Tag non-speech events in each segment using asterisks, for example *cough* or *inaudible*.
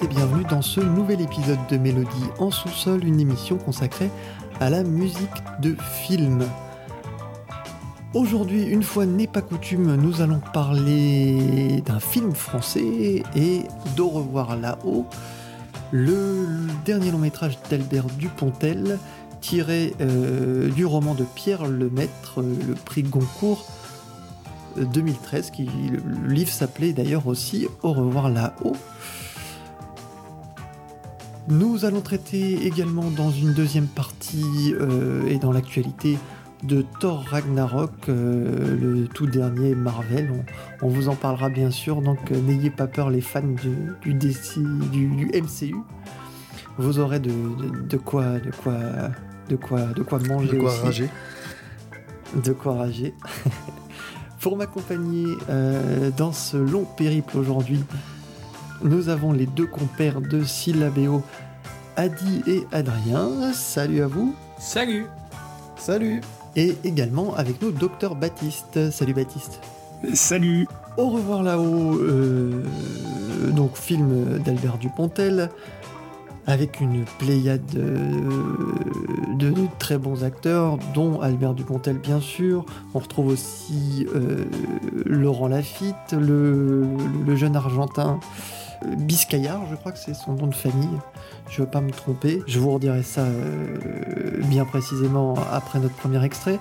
Et bienvenue dans ce nouvel épisode de Mélodie en sous-sol, une émission consacrée à la musique de film. Aujourd'hui, une fois n'est pas coutume, nous allons parler d'un film français et d'Au revoir là-haut, le dernier long métrage d'Albert Dupontel tiré euh, du roman de Pierre Lemaître, le prix Goncourt 2013, qui, le livre s'appelait d'ailleurs aussi Au revoir là-haut. Nous allons traiter également dans une deuxième partie euh, et dans l'actualité de Thor Ragnarok, euh, le tout dernier Marvel. On, vous en parlera bien sûr, donc euh, n'ayez pas peur les fans du, du, du, MCU. Vous aurez de, quoi, de quoi, de quoi, de quoi manger. De quoi rager. De quoi rager. *laughs* Pour m'accompagner dans ce long périple aujourd'hui, nous avons les deux compères de Syllabéo, Adi et Adrien. Salut à vous. Salut. Salut. Et également avec nous, Docteur Baptiste. Salut Baptiste. Salut. Au revoir là-haut, euh, donc film d'Albert Dupontel, avec une pléiade de, très bons acteurs, dont Albert Dupontel bien sûr. On retrouve aussi euh, Laurent Lafitte, le, jeune Argentin Biscayard, je crois que c'est son nom de famille. Je ne veux pas me tromper. Je vous redirai ça euh, bien précisément après notre premier extrait.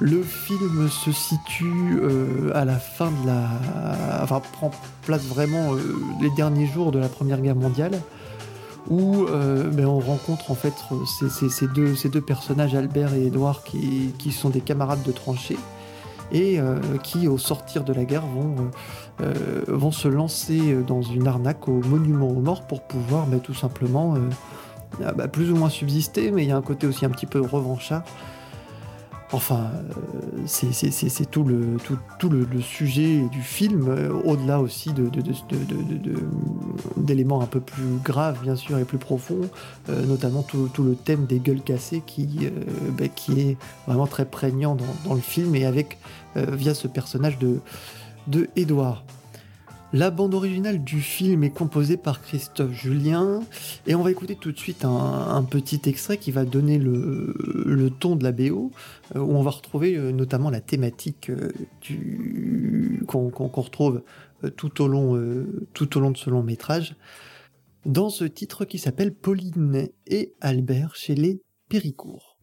Le film se situe euh, à la fin de la. Enfin, prend place vraiment euh, les derniers jours de la Première Guerre mondiale, où ben, on rencontre en fait ces, deux, personnages, Albert et Édouard, qui, qui sont des camarades de tranchée et qui, au sortir de la guerre, vont euh, vont se lancer dans une arnaque au monument aux morts pour pouvoir bah, tout simplement euh, ah, bah, plus ou moins subsister, mais il y a un côté aussi un petit peu revanchard. Enfin, euh, c'est tout le, sujet du film, au-delà aussi d'éléments un peu plus graves, bien sûr, et plus profonds, notamment tout, le thème des gueules cassées qui, bah, est vraiment très prégnant dans, le film, et avec, via ce personnage de, de Edouard. La bande originale du film est composée par Christophe Julien et on va écouter tout de suite un, petit extrait qui va donner le, ton de la BO euh, où on va retrouver euh, notamment la thématique euh, qu'on retrouve tout au, long, tout au long de ce long métrage dans ce titre qui s'appelle Pauline et Albert chez les Péricourt.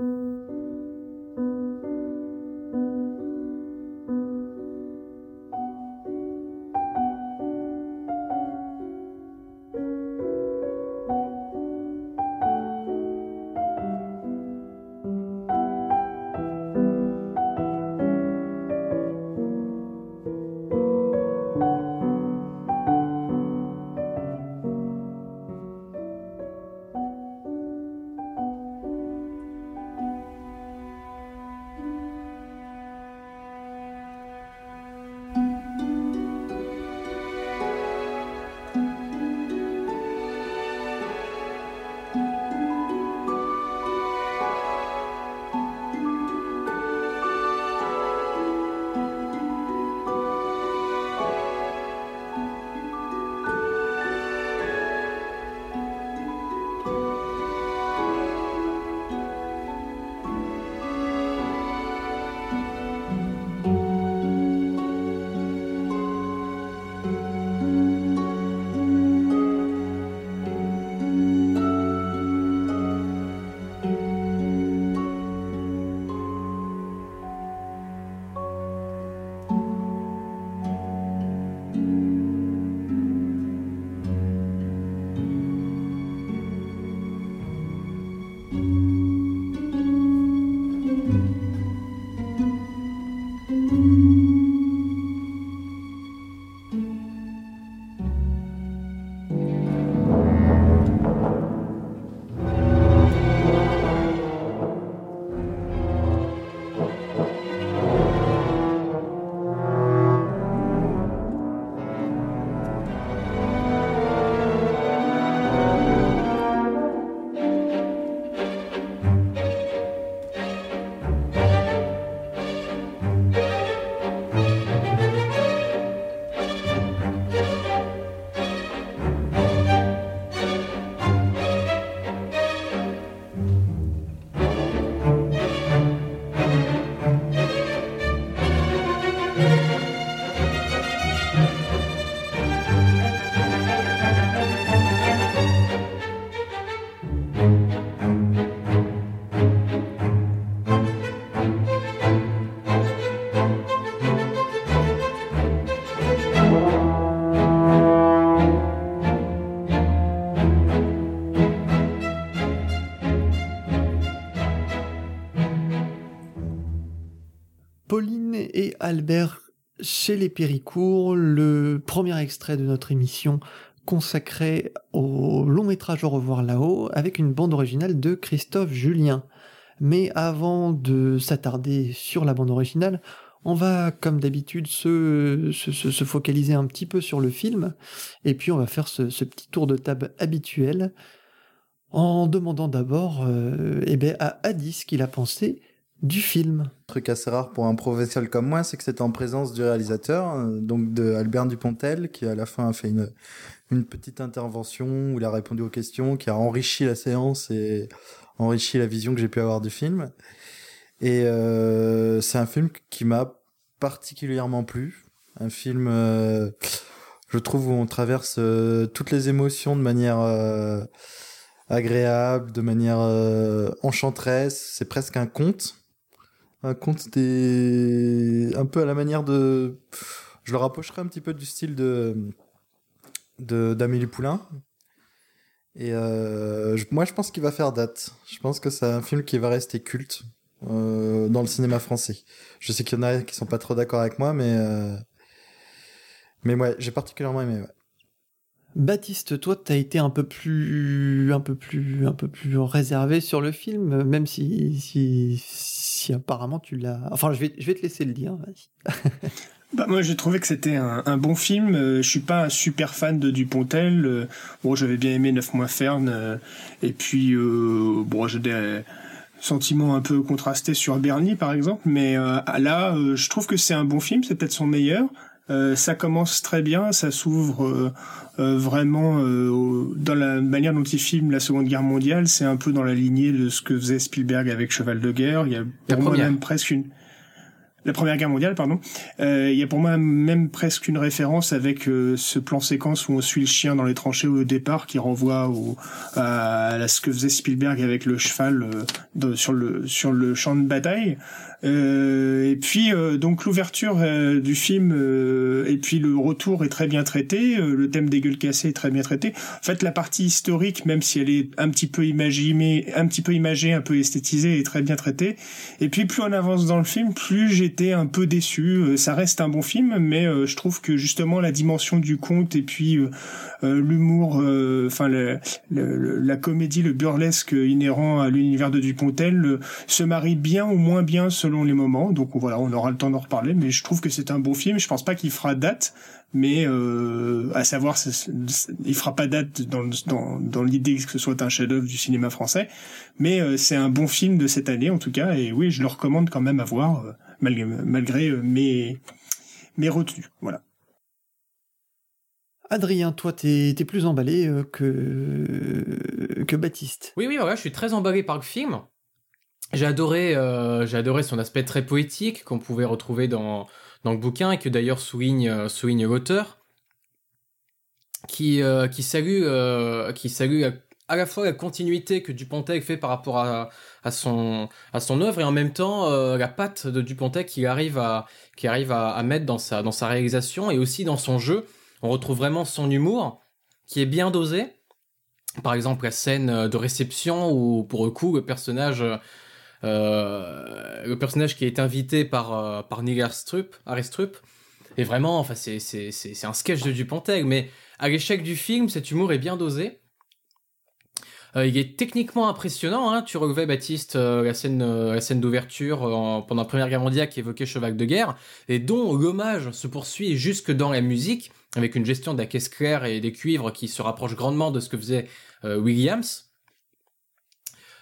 Écouter Albert chez les Péricourt, le premier extrait de notre émission consacrée au long métrage Au revoir là-haut, avec une bande originale de Christophe Julien. Mais avant de s'attarder sur la bande originale, on va, comme d'habitude, se, se, focaliser un petit peu sur le film, et puis on va faire ce, petit tour de table habituel, en demandant d'abord euh, eh ben, à Adi ce qu'il a pensé du film. Un truc assez rare pour un professionnel comme moi, c'est que c'était en présence du réalisateur, euh, donc de Albert Dupontel, qui à la fin a fait une, petite intervention où il a répondu aux questions, qui a enrichi la séance et enrichi la vision que j'ai pu avoir du film. Et euh, c'est un film qui m'a particulièrement plu. Un film, euh, je trouve, où on traverse toutes les émotions de manière agréable, de manière enchanteresse. C'est presque un conte un conte des un peu à la manière de je le rapprocherai un petit peu du style de d'Amélie Poulain. Et euh, moi je pense qu'il va faire date. Je pense que c'est un film qui va rester culte euh, dans le cinéma français. Je sais qu'il y en a qui sont pas trop d'accord avec moi mais euh, mais ouais j'ai particulièrement aimé Baptiste, toi, tu as été un peu plus, un peu plus, un peu plus réservé sur le film, même si, si, apparemment tu l'as. Enfin, je vais, je vais te laisser le dire. *laughs* Bah, moi, j'ai trouvé que c'était un, bon film. Euh, je suis pas un super fan de Dupontel. Euh, bon, j'avais bien aimé Neuf mois Ferne. Euh, et puis, bon, j'ai des sentiments un peu contrastés sur Bernie, par exemple. Mais là, je trouve que c'est un bon film. C'est peut-être son meilleur. Ça commence très bien, ça s'ouvre euh, vraiment euh, dans la manière dont il filme la Seconde Guerre mondiale, c'est un peu dans la lignée de ce que faisait Spielberg avec Cheval de guerre. Il y a pour moi même presque une la Première Guerre mondiale, pardon. Euh, il y a pour moi même presque une référence avec ce plan séquence où on suit le chien dans les tranchées au départ, qui renvoie au, à, ce que faisait Spielberg avec le cheval sur le sur le champ de bataille. Euh, et puis euh, donc l'ouverture euh, du film et puis le retour est très bien traité. le thème des gueules cassées est très bien traité. En fait, la partie historique, même si elle est un petit peu imaginée, un petit peu imagée, un peu esthétisée, est très bien traitée. Et puis plus on avance dans le film, plus j'étais un peu déçu. ça reste un bon film, mais je trouve que justement la dimension du conte et puis l'humour, enfin la comédie, le burlesque inhérent à l'univers de Dupontel se marie bien ou moins bien selon les moments. Donc voilà, on aura le temps d'en reparler. Mais je trouve que c'est un bon film. Je pense pas qu'il fera date, mais euh, à savoir, il fera pas date dans, dans, dans l'idée que ce soit un chef-d'œuvre du cinéma français. Mais euh, c'est un bon film de cette année en tout cas. Et oui, je le recommande quand même à voir, euh, malgré, malgré mes mes retenues. Voilà. Adrien, toi, t'es es plus emballé que, que Baptiste. Oui, oui, voilà, je suis très emballé par le film. J'ai adoré, euh, j'ai adoré son aspect très poétique qu'on pouvait retrouver dans, dans le bouquin et que d'ailleurs souligne, euh, souligne l'auteur, qui, euh, qui salue, qui salue à, la fois la continuité que Dupontel fait par rapport à, à, son, à son œuvre et en même temps la patte de Dupontel qu'il arrive, à, qui arrive à, mettre dans sa, dans sa réalisation et aussi dans son jeu. On retrouve vraiment son humour qui est bien dosé. Par exemple, la scène de réception où, pour le coup, le personnage le personnage qui est invité par, euh, par Neil Aristrup, est vraiment, enfin, c'est, c'est, c'est, un sketch de Dupontel, mais à l'échec du film, cet humour est bien dosé. Euh, il est techniquement impressionnant. Hein. Tu relevais, Baptiste, la scène, la scène d'ouverture pendant la Première Guerre mondiale qui évoquait Cheval de guerre, et dont l'hommage se poursuit jusque dans la musique, avec une gestion de la caisse claire et des cuivres qui se rapproche grandement de ce que faisait Williams.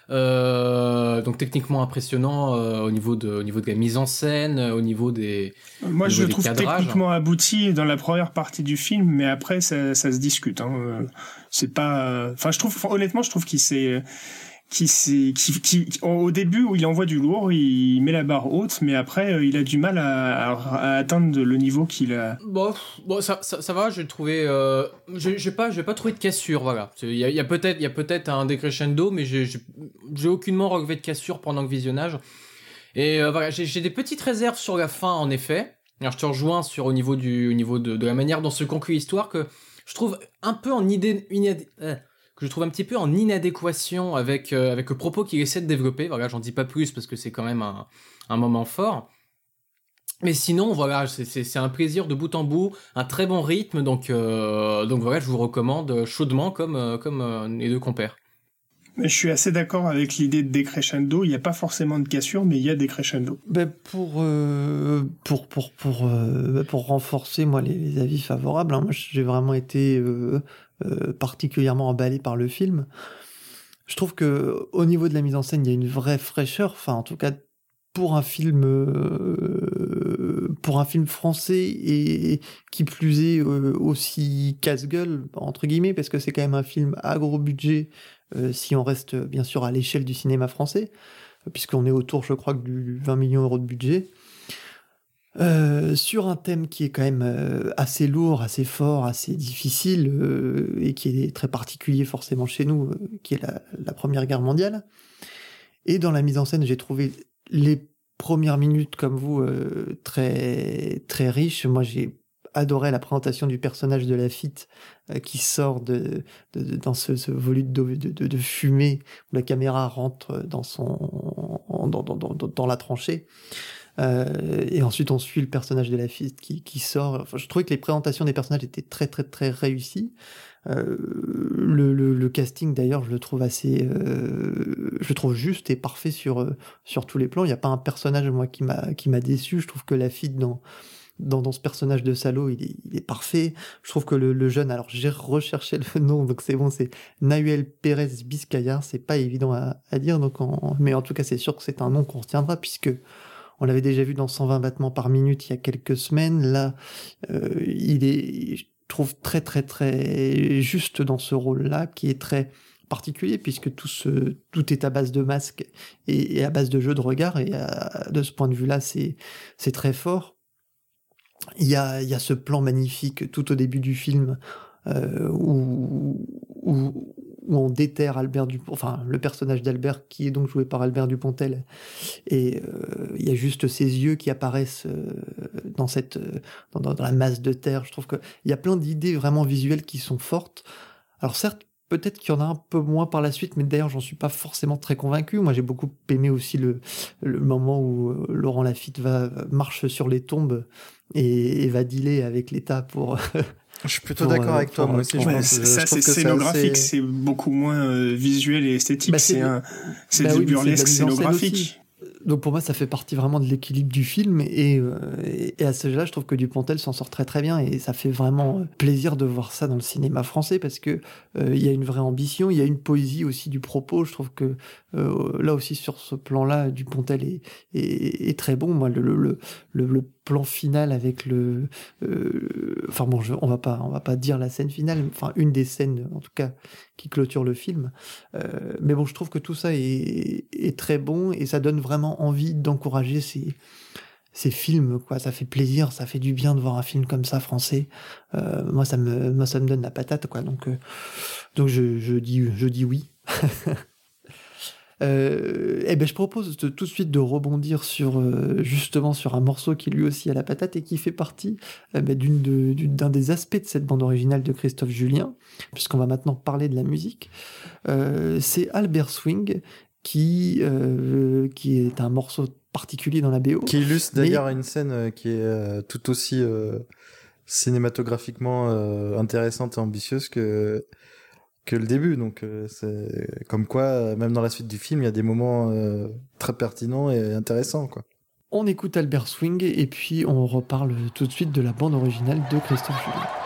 Euh, donc techniquement impressionnant euh, au niveau de au niveau de la mise en scène, au niveau des moi je le trouve techniquement abouti dans la première partie du film, mais après ça, ça se discute. Hein. Euh, c'est pas, enfin je trouve honnêtement je trouve qu'il s'est qui, qui, qui, au début où il envoie du lourd, il met la barre haute, mais après euh, il a du mal à, atteindre le niveau qu'il a. Bon, bon ça, ça, va, j'ai trouvé, euh, j'ai pas, pas trouvé de cassure, voilà. Il y a, peut-être, y a peut-être un décrescendo, mais j'ai aucunement relevé de cassure pendant le visionnage. Et euh, voilà, j'ai des petites réserves sur la fin, en effet. Alors, je te rejoins sur au niveau du, au niveau de, de la manière dont se conclut l'histoire que je trouve un peu en idée, une, que je trouve un petit peu en inadéquation avec, euh, avec le propos qu'il essaie de développer. Voilà, j'en dis pas plus parce que c'est quand même un, un moment fort. mais sinon, voilà, c'est un plaisir de bout en bout, un très bon rythme, donc, euh, donc voilà, je vous recommande chaudement comme, euh, comme euh, les deux compères. Je suis assez d'accord avec l'idée de décrescendo. Il n'y a pas forcément de cassure, mais il y a décrescendo. Ben pour, pour, pour, pour, pour renforcer moi, les, avis favorables, hein, moi j'ai vraiment été particulièrement emballé par le film. Je trouve que au niveau de la mise en scène, il y a une vraie fraîcheur. Enfin, en tout cas, pour un film euh, pour un film français et qui plus est euh, aussi casse-gueule entre guillemets parce que c'est quand même un film à gros budget euh, si on reste bien sûr à l'échelle du cinéma français puisqu'on est autour je crois du 20 millions d'euros de budget sur un thème qui est quand même assez lourd, assez fort, assez difficile et qui est très particulier forcément chez nous, qui est la, la, Première Guerre mondiale. Et dans la mise en scène, j'ai trouvé les premières minutes comme vous euh, très très riches. Moi, j'ai adoré la présentation du personnage de Lafitte euh, qui sort de, dans ce, ce volume de, de, fumée où la caméra rentre dans son dans, dans, dans, la tranchée. Euh, et ensuite, on suit le personnage de Lafitte qui, qui sort. je trouvais que les présentations des personnages étaient très très très réussies. Euh, le, le, casting d'ailleurs, je le trouve assez, euh, je trouve juste et parfait sur euh, sur tous les plans. Il n'y a pas un personnage moi qui m'a qui m'a déçu. Je trouve que la fille dans dans, dans ce personnage de salaud, il est, il est parfait. Je trouve que le, le jeune, alors j'ai recherché le *laughs* nom, donc c'est bon, c'est Nahuel Pérez Biscaya. C'est pas évident à, à dire, donc en, mais en tout cas, c'est sûr que c'est un nom qu'on retiendra puisque on l'avait déjà vu dans 120 battements par minute il y a quelques semaines. Là, euh, il est, trouve très très très juste dans ce rôle-là, qui est très particulier puisque tout, ce, tout est à base de masque et, à base de jeu de regard et de ce point de vue-là c'est c'est très fort. Il y a, il y a ce plan magnifique tout au début du film euh, où, où, où on déterre Albert Dupont, enfin le personnage d'Albert qui est donc joué par Albert Dupontel, et euh, il y a juste ses yeux qui apparaissent euh, dans cette dans, dans, la masse de terre. Je trouve qu'il y a plein d'idées vraiment visuelles qui sont fortes. Alors certes, peut-être qu'il y en a un peu moins par la suite, mais d'ailleurs j'en suis pas forcément très convaincu. Moi j'ai beaucoup aimé aussi le, le moment où euh, Laurent Lafitte va marche sur les tombes et, et va dealer avec l'État pour *laughs* Je suis plutôt d'accord euh, avec toi, moi aussi. je pense, ça, c'est scénographique, c'est beaucoup moins euh, visuel et esthétique. Bah, c'est bah du burlesque scénographique donc pour moi, ça fait partie vraiment de l'équilibre du film. Et, euh, et à ce jeu-là, je trouve que Dupontel s'en sort très très bien. Et ça fait vraiment euh, plaisir de voir ça dans le cinéma français parce que euh, il y a une vraie ambition, il y a une poésie aussi du propos. Je trouve que là aussi, sur ce plan-là, Dupontel est, est, est, très bon. Moi, le, le, le, le plan final avec le enfin bon je, on va pas on va pas dire la scène finale enfin une des scènes en tout cas qui clôture le film. Mais bon je trouve que tout ça est, est très bon et ça donne vraiment envie d'encourager ces, ces films quoi. Ça fait plaisir ça fait du bien de voir un film comme ça français. Euh, moi ça me moi ça me donne la patate quoi. Donc euh, donc je, je dis je dis oui *laughs* euh, eh ben je propose de, tout de suite de rebondir sur euh, justement sur un morceau qui lui aussi a la patate et qui fait partie euh, ben, d'une d'un des aspects de cette bande originale de Christophe Julien puisqu'on va maintenant parler de la musique c'est Albert Swing qui, qui est un morceau particulier dans la BO. Qui illustre d'ailleurs une scène qui est tout aussi cinématographiquement intéressante et ambitieuse que que le début. Donc c'est comme quoi, même dans la suite du film, il y a des moments très pertinents et intéressants. Quoi. On écoute Albert Swing et puis on reparle tout de suite de la bande originale de Christophe Julien.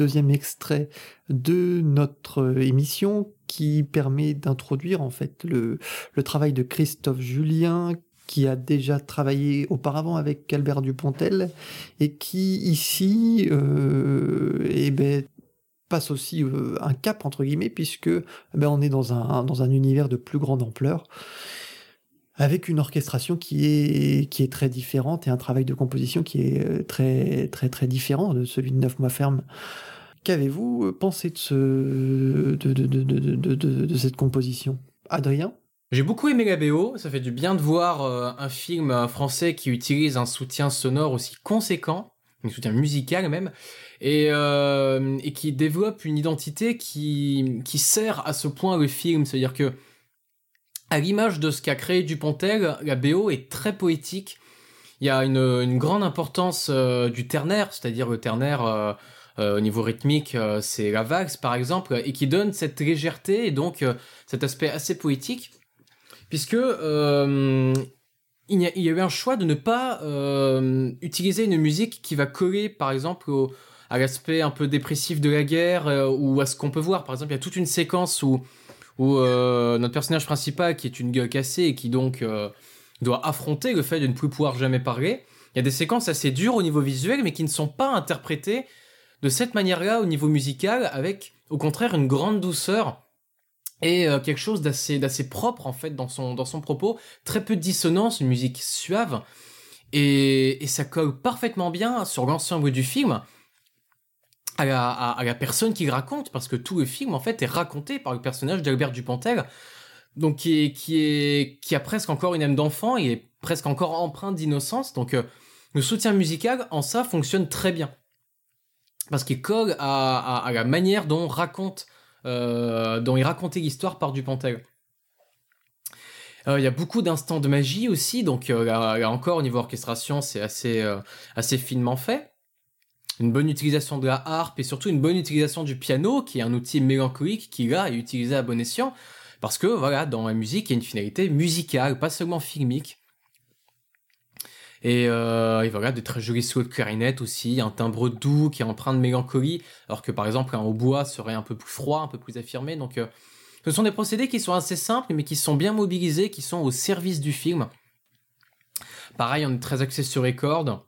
Deuxième extrait de notre émission qui permet d'introduire en fait le, le travail de Christophe Julien qui a déjà travaillé auparavant avec Albert Dupontel et qui ici euh, eh ben, passe aussi euh, un cap entre guillemets puisque eh ben, on est dans un, dans un univers de plus grande ampleur avec une orchestration qui est, qui est très différente et un travail de composition qui est euh, très très très différent de celui de Neuf mois ferme. Qu'avez-vous pensé de, ce, de, de, de, de cette composition? Adrien? J'ai beaucoup aimé la BO, ça fait du bien de voir euh, un film euh, français qui utilise un soutien sonore aussi conséquent, un soutien musical même, et, euh, et qui développe une identité qui, qui sert à ce point le film, c'est-à-dire que à l'image de ce qu'a créé Dupontel, la BO est très poétique, il y a une grande importance du ternaire, c'est-à-dire le ternaire... au niveau rythmique, c'est la valse par exemple, et qui donne cette légèreté et donc cet aspect assez poétique puisque euh, il, y a, eu un choix de ne pas euh, utiliser une musique qui va coller, par exemple, à l'aspect un peu dépressif de la guerre euh, ou à ce qu'on peut voir. Par exemple, il y a toute une séquence où, où notre personnage principal, qui est une gueule cassée et qui donc doit affronter le fait de ne plus pouvoir jamais parler, il y a des séquences assez dures au niveau visuel, mais qui ne sont pas interprétées de cette manière-là au niveau musical, avec au contraire une grande douceur et euh, quelque chose d'assez propre en fait dans son propos, très peu de dissonance, une musique suave. Et, ça colle parfaitement bien sur l'ensemble du film. À la, personne qui raconte, parce que tout le film en fait est raconté par le personnage d'Albert Dupontel, donc qui est qui est qui a presque encore une âme d'enfant, il est presque encore empreint d'innocence, donc euh, le soutien musical en ça fonctionne très bien parce qu'il colle à, la manière euh, dont il racontait l'histoire par Dupontel. Euh, il y a beaucoup d'instants de magie aussi, donc euh, là, encore au niveau orchestration, c'est assez, assez finement fait. Une bonne utilisation de la harpe et surtout une bonne utilisation du piano, qui est un outil mélancolique qui là est utilisé à bon escient, parce que voilà, dans la musique, il y a une finalité musicale, pas seulement filmique. Et, euh, et, voilà, des très jolis solos de clarinette aussi, un timbre doux qui est empreint de mélancolie, alors que par exemple un hautbois serait un peu plus froid, un peu plus affirmé. Donc euh, ce sont des procédés qui sont assez simples, mais qui sont bien mobilisés, qui sont au service du film. Pareil, on est très axé sur les cordes.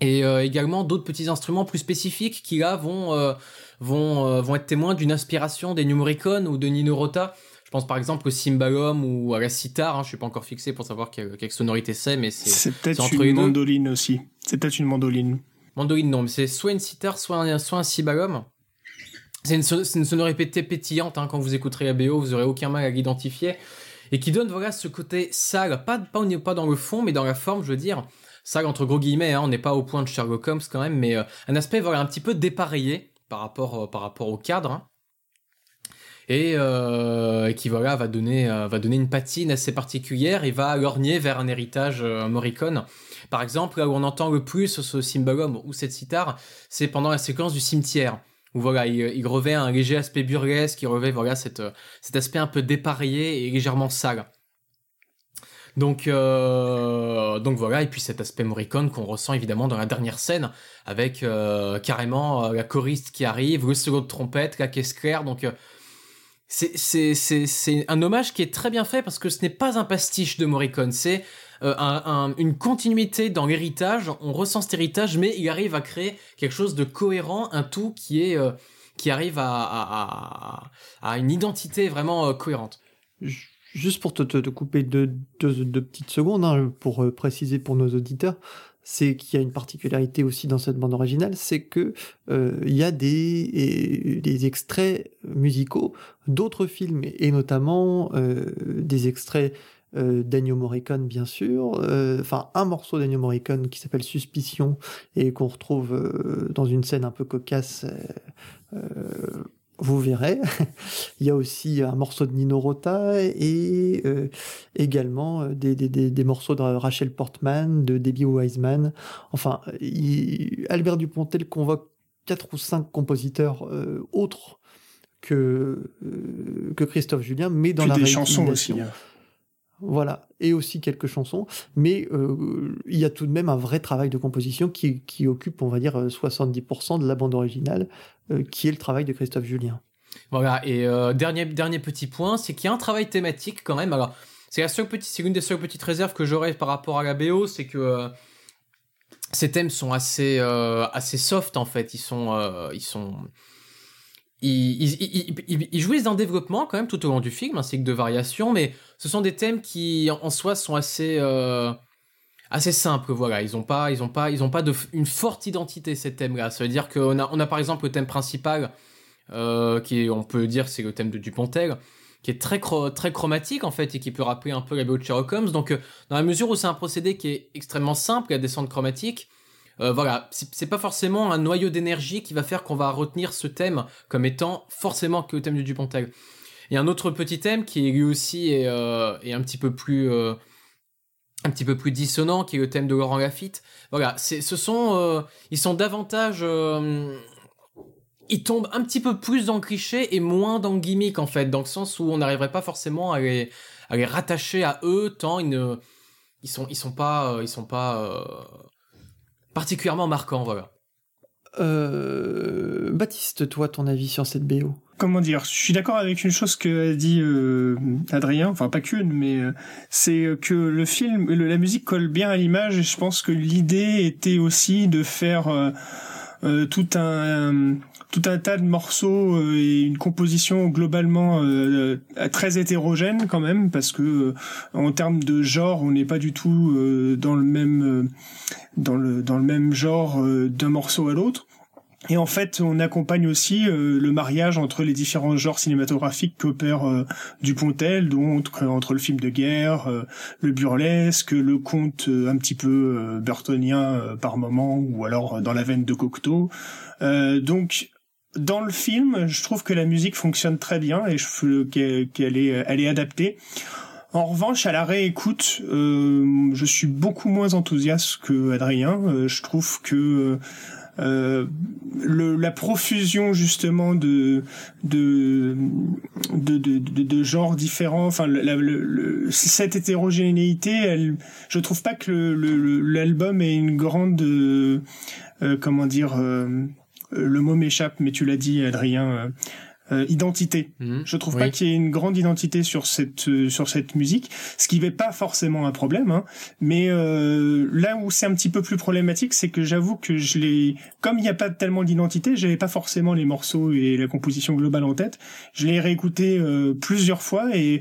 Et euh, également d'autres petits instruments plus spécifiques qui là vont, euh, vont, vont être témoins d'une inspiration des New Morricone ou de Nino Rota pense par exemple au cymbalum ou à la sitar. Hein, je suis pas encore fixé pour savoir quelle, sonorité c'est, mais c'est. C'est peut-être une mandoline aussi. C'est peut-être une mandoline. Mandoline non, mais c'est soit une sitar, soit un, soit un cymbalum. C'est une, une, sonorité pétillante. Hein, quand vous écouterez la BO, vous aurez aucun mal à l'identifier et qui donne voilà ce côté sale, pas pas pas dans le fond, mais dans la forme, je veux dire. Sale entre gros guillemets. Hein, on n'est pas au point de Sherlock Holmes quand même, mais euh, un aspect voilà un petit peu dépareillé par rapport euh, par rapport au cadre. Hein et, euh, qui voilà va donner euh, va donner une patine assez particulière et va lorgner vers un héritage euh, Morricone. Par exemple, là où on entend le plus ce cymbalum ou cette sitar, c'est pendant la séquence du cimetière où voilà, il, revêt un léger aspect burlesque, il revêt voilà cette, cet aspect un peu dépareillé et légèrement sale. Donc, euh, donc voilà, et puis cet aspect Morricone qu'on ressent évidemment dans la dernière scène, avec euh, carrément euh, la choriste qui arrive, le solo de trompette, la caisse claire, donc c'est un hommage qui est très bien fait parce que ce n'est pas un pastiche de Morricone, c'est euh, un, une continuité dans l'héritage. On ressent cet héritage, mais il arrive à créer quelque chose de cohérent, un tout qui est euh, qui arrive à, à, à, une identité vraiment euh, cohérente. Juste pour te, te, couper deux, deux, petites secondes, hein, pour préciser pour nos auditeurs, c'est qu'il y a une particularité aussi dans cette bande originale, c'est que euh, il y a des, des extraits musicaux d'autres films et notamment euh, des extraits euh, Morricone bien sûr, euh, enfin un morceau d'Ennio Morricone qui s'appelle Suspicion et qu'on retrouve dans une scène un peu cocasse vous verrez. *laughs* Il y a aussi un morceau de Nino Rota et euh, également euh, des, des, des, morceaux de Rachel Portman, de Debbie Wiseman. Enfin, Albert Dupontel convoque quatre ou cinq compositeurs euh, autres que, que Christophe Julien, mais dans la des chansons aussi. Hein. Voilà, et aussi quelques chansons, mais euh, il y a tout de même un vrai travail de composition qui, occupe, on va dire, 70% de la bande originale, euh, qui est le travail de Christophe Julien. Voilà, et euh, dernier, dernier petit point, c'est qu'il y a un travail thématique quand même. Alors, c'est la seule petite, c'est une des seules petites réserves que j'aurais par rapport à la BO, c'est que ces thèmes sont assez, assez soft en fait. Ils sont, ils sont, ils, jouissent d'un développement quand même tout au long du film, ainsi que de variations, mais ce sont des thèmes qui en soi sont assez euh, assez simples. Voilà, ils ont pas ils pas ils pas une forte identité ces thèmes-là. Ça veut dire qu'on a on a par exemple le thème principal euh, qui on peut dire c'est le thème de Dupontel qui est très très chromatique en fait et qui peut rappeler un peu la BO de Sherlock Holmes. Donc euh, dans la mesure où c'est un procédé qui est extrêmement simple, la descente chromatique, euh, voilà, c'est pas forcément un noyau d'énergie qui va faire qu'on va retenir ce thème comme étant forcément que le thème du Dupontel. Il y a un autre petit thème qui lui aussi est, euh, est un petit peu plus euh, un petit peu plus dissonant, qui est le thème de Laurent Lafitte. Voilà, ce sont, ils sont davantage, ils tombent un petit peu plus dans le cliché et moins dans le gimmick en fait, dans le sens où on n'arriverait pas forcément à les, à les rattacher à eux tant ils ne, ils sont, ils sont pas, ils sont pas particulièrement marquant, voilà. Euh, Baptiste, toi, ton avis sur cette BO Comment dire? Je suis d'accord avec une chose que a dit euh, Adrien, enfin pas qu'une, mais euh, c'est que le film, la musique colle bien à l'image et je pense que l'idée était aussi de faire tout un tout un tas de morceaux euh, et une composition globalement euh, euh, très hétérogène quand même parce que en termes de genre on n'est pas du tout dans le même dans le dans le même genre d'un morceau à l'autre et en fait, on accompagne aussi le mariage entre les différents genres cinématographiques qu'opère euh, Dupontel, donc entre le film de guerre, le burlesque, le conte un petit peu burtonien par moment, ou alors dans la veine de Cocteau. donc, dans le film, je trouve que la musique fonctionne très bien et qu'elle est, elle est adaptée. En revanche, à la réécoute, euh, je suis beaucoup moins enthousiaste que Adrien. Euh, je trouve que euh, le, la profusion justement de de de, de, de, genres différents, enfin le, cette hétérogénéité, elle, je trouve pas que l'album ait une grande euh, comment dire euh, le mot m'échappe, mais tu l'as dit, Adrien, euh, euh, identité. Mhm. Je trouve pas qu'il y ait une grande identité sur cette euh, sur cette musique, ce qui n'est pas forcément un problème. Hein. Mais euh, là où c'est un petit peu plus problématique, c'est que j'avoue que je l'ai, comme il n'y a pas tellement d'identité, j'avais pas forcément les morceaux et la composition globale en tête. Je l'ai réécouté euh, plusieurs fois et,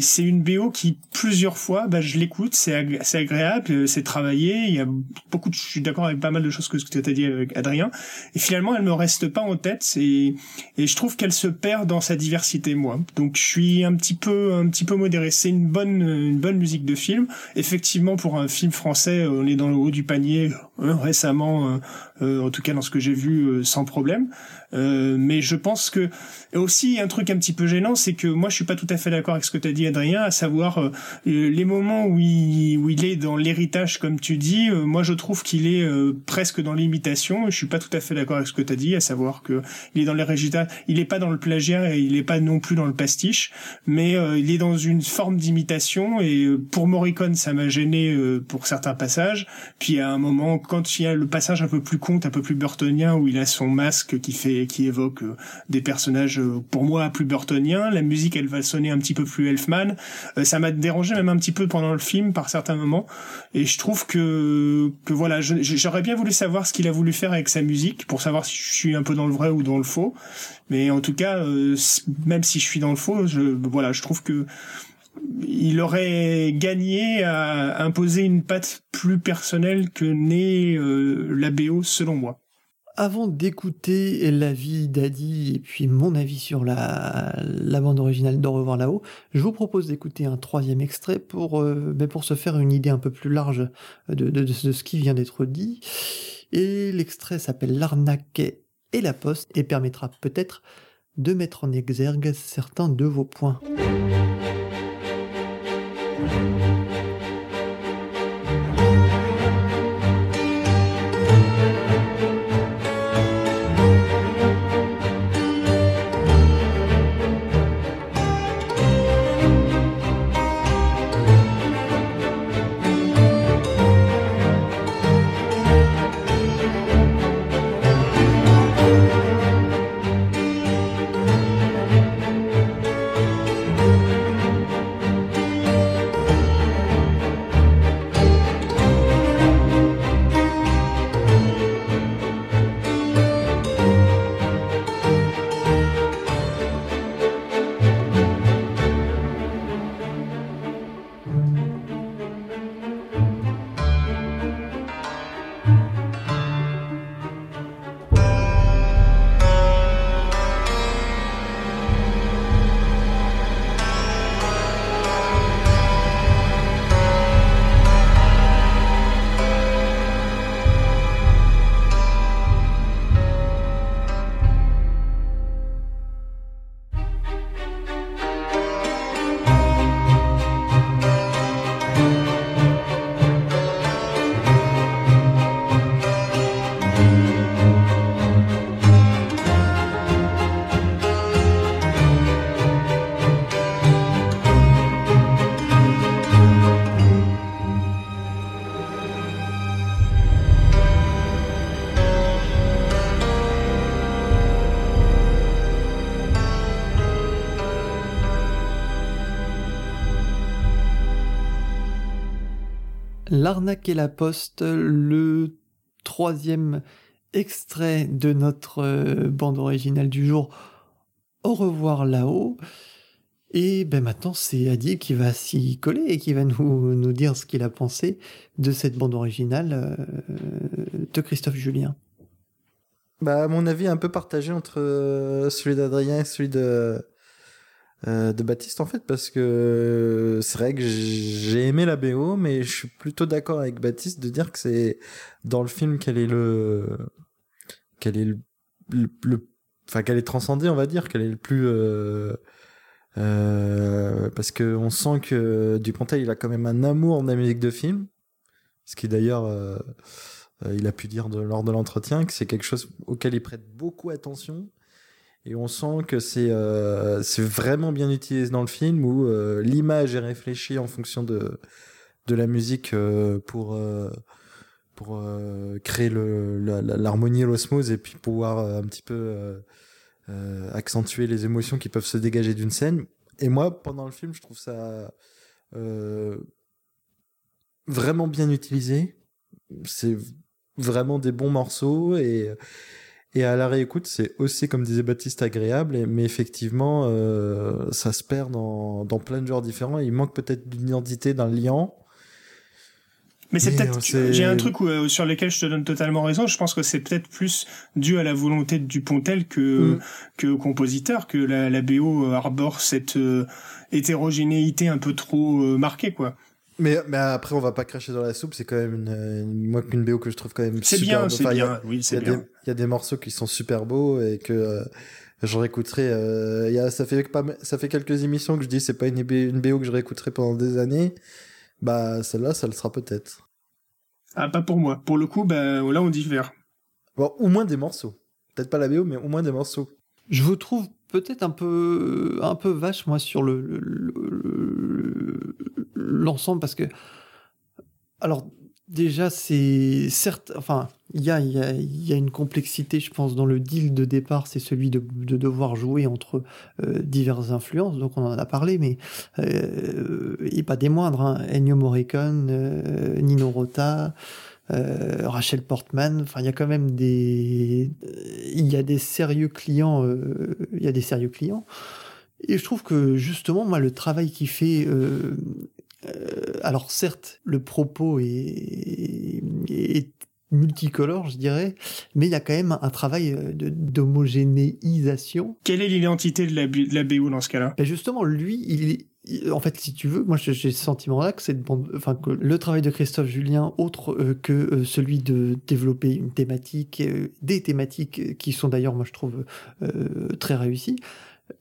c'est une BO qui plusieurs fois, bah, je l'écoute, c'est c'est agréable, c'est travaillé. Il y a beaucoup, de, je suis d'accord avec pas mal de choses que, que tu as dit avec Adrien. Et finalement, elle me reste pas en tête. Et, et je trouve qu'elle se perd dans sa diversité, moi. Donc je suis un petit peu, un petit peu modéré. C'est une bonne, une bonne musique de film. Effectivement, pour un film français, on est dans le haut du panier récemment, euh, euh, en tout cas dans ce que j'ai vu, sans problème. Euh, mais je pense que aussi un truc un petit peu gênant, c'est que moi je suis pas tout à fait d'accord avec ce que tu as dit Adrien, à savoir euh, euh, les moments où il, où il est dans l'héritage comme tu dis, moi je trouve qu'il est presque dans l'imitation. Je suis pas tout à fait d'accord avec ce que tu as dit, à savoir que il est dans l'héritage, il est pas dans le plagiat et il est pas non plus dans le pastiche, mais il est dans une forme d'imitation et pour Morricone ça m'a gêné pour certains passages. Puis à un moment quand il y a le passage un peu plus conte, un peu plus burtonien où il a son masque qui fait qui évoque euh, des personnages euh, pour moi plus burtoniens. La musique, elle va sonner un petit peu plus Elfman. Euh, ça m'a dérangé même un petit peu pendant le film par certains moments. Et je trouve que que voilà, j'aurais bien voulu savoir ce qu'il a voulu faire avec sa musique pour savoir si je suis un peu dans le vrai ou dans le faux. Mais en tout cas, même si je suis dans le faux, je, voilà, je trouve que il aurait gagné à imposer une patte plus personnelle que n'est la BO selon moi. Avant d'écouter l'avis d'Adi et puis mon avis sur la, bande originale d'Au revoir là-haut, je vous propose d'écouter un troisième extrait pour, euh, ben pour se faire une idée un peu plus large de, de ce qui vient d'être dit. Et l'extrait s'appelle L'arnaque et la poste et permettra peut-être de mettre en exergue certains de vos points. L'arnaque et la poste, le troisième extrait de notre euh, bande originale du jour. Au revoir là-haut. Et ben maintenant, c'est Adi qui va s'y coller et qui va nous, dire ce qu'il a pensé de cette bande originale euh, de Christophe Julien. Bah, à mon avis, un peu partagé entre euh, celui d'Adrien et celui de, euh, de Baptiste, en fait, parce que c'est vrai que j'ai aimé la BO, mais je suis plutôt d'accord avec Baptiste de dire que c'est dans le film qu'elle est le. qu'elle est le. enfin, qu'elle est transcendée, on va dire, qu'elle est le plus. Euh, parce que on sent que Dupontel il a quand même un amour de la musique de film, ce qui d'ailleurs euh, euh, il a pu dire lors de l'entretien que c'est quelque chose auquel il prête beaucoup attention et on sent que c'est c'est vraiment bien utilisé dans le film où l'image est réfléchie en fonction de de la musique pour pour créer l'harmonie et l'osmose et puis pouvoir un petit peu euh, accentuer les émotions qui peuvent se dégager d'une scène. Et moi, pendant le film, je trouve ça euh, vraiment bien utilisé. C'est vraiment des bons morceaux et et à la réécoute, c'est aussi, comme disait Baptiste, agréable, mais effectivement, euh, ça se perd dans, dans plein de genres différents. Il manque peut-être d'une identité, d'un lien. Mais c'est peut-être, j'ai un truc euh, sur lequel je te donne totalement raison. Je pense que c'est peut-être plus dû à la volonté de Dupontel que mm. que au compositeur que la, la BO arbore cette euh, hétérogénéité un peu trop euh, marquée, quoi. Mais, mais après, on va pas cracher dans la soupe. C'est quand même une, moi une BO que je trouve quand même c'est bien, c'est bien. Oui, c'est bien. Il y a des morceaux qui sont super beaux et que je réécouterai. Euh, y a, ça fait pas, ça fait quelques émissions que je dis c'est pas une, une BO que je réécouterai pendant des années. Bah, celle-là, ça le sera peut-être. Ah, pas pour moi. Pour le coup, bah, là, on diffère. Bon, au moins des morceaux. Peut-être pas la BO, mais au moins des morceaux. Je vous trouve peut-être un peu, un peu vache, moi, sur le, l'ensemble, parce que, alors, déjà, c'est certes, enfin, il y a, y, a, y a, une complexité, je pense, dans le deal de départ, c'est celui de, de, devoir jouer entre euh, diverses influences, donc on en a parlé, mais euh, et pas des moindres, hein. Ennio Morricone, euh, Nino Rota, euh, Rachel Portman, enfin il y a quand même des, il y a des sérieux clients, euh, il y a des sérieux clients. Et je trouve que justement, moi, le travail qui fait euh, euh, alors certes, le propos est, est, multicolore, je dirais, mais il y a quand même un travail euh, d'homogénéisation. Quelle est l'identité de la, de la BO dans ce cas-là? Ben Justement, lui, il est en fait, si tu veux, moi j'ai ce sentiment-là que c'est enfin que le travail de Christophe Julien, autre euh, que celui de développer une thématique, des thématiques qui sont d'ailleurs, moi je trouve très réussies,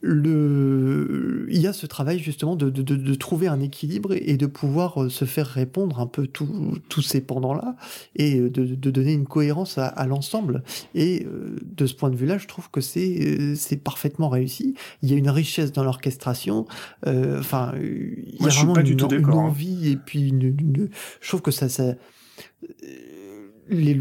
le, il y a ce travail justement de, de, de, trouver un équilibre et de pouvoir euh, se faire répondre un peu tous ces pendants-là et euh, de, de, donner une cohérence à, à l'ensemble. Et euh, de ce point de vue-là, je trouve que c'est c'est parfaitement réussi. Il y a une richesse dans l'orchestration. Enfin, il y a vraiment une, une, hein. envie et puis une, je trouve que ça, ça les,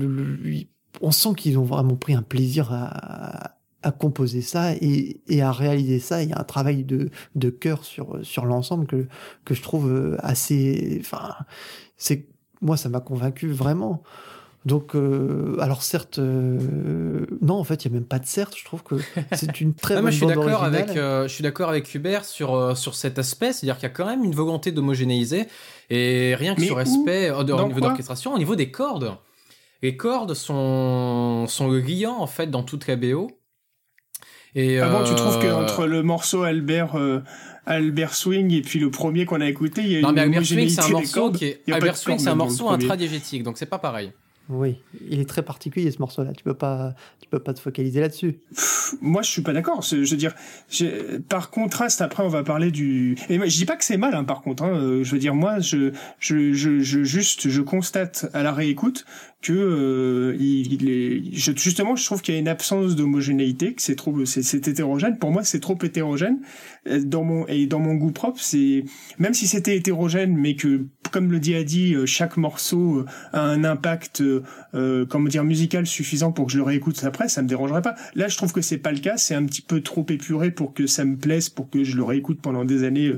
on sent qu'ils ont vraiment pris un plaisir à, à composer ça et, et, à réaliser ça. Il y a un travail de, de cœur sur, sur l'ensemble que, que je trouve euh, assez. Enfin, c'est moi, ça m'a convaincu vraiment. Donc, euh, alors certes, euh, non, en fait, il y a même pas de certes. Je trouve que c'est une *laughs* très bonne je suis d'accord avec, je suis d'accord avec Hubert sur sur cet aspect, c'est-à-dire qu'il y a quand même une volonté d'homogénéiser et rien que sur l'aspect au niveau d'orchestration, au niveau des cordes. Les cordes sont sont liants en fait dans toute la BO. Et ah bon, tu trouves que euh, entre le morceau Albert euh, Albert Swing et puis le premier qu'on a écouté, il y a non, une mais Albert Swing, c'est un morceau qui est Albert Swing, c'est un morceau intradiégétique, donc c'est pas pareil. Oui, il est très particulier ce morceau-là. Tu peux pas, tu peux pas te focaliser là-dessus. Moi, je suis pas d'accord. Je veux dire, par contraste, après, on va parler du. Et je dis pas que c'est mal, hein, par contre. Hein. Euh, je veux dire, moi, je, je, je, je, juste, je constate à la réécoute que euh, il, est justement je trouve qu'il y a une absence d'homogénéité que c'est trop c'est hétérogène. Pour moi c'est trop hétérogène euh, dans mon et dans mon goût propre c'est même si c'était hétérogène mais que comme le dit Adi euh, chaque morceau a un impact euh, comment dire musical suffisant pour que je le réécoute après ça me dérangerait pas. Là je trouve que c'est pas le cas c'est un petit peu trop épuré pour que ça me plaise pour que je le réécoute pendant des années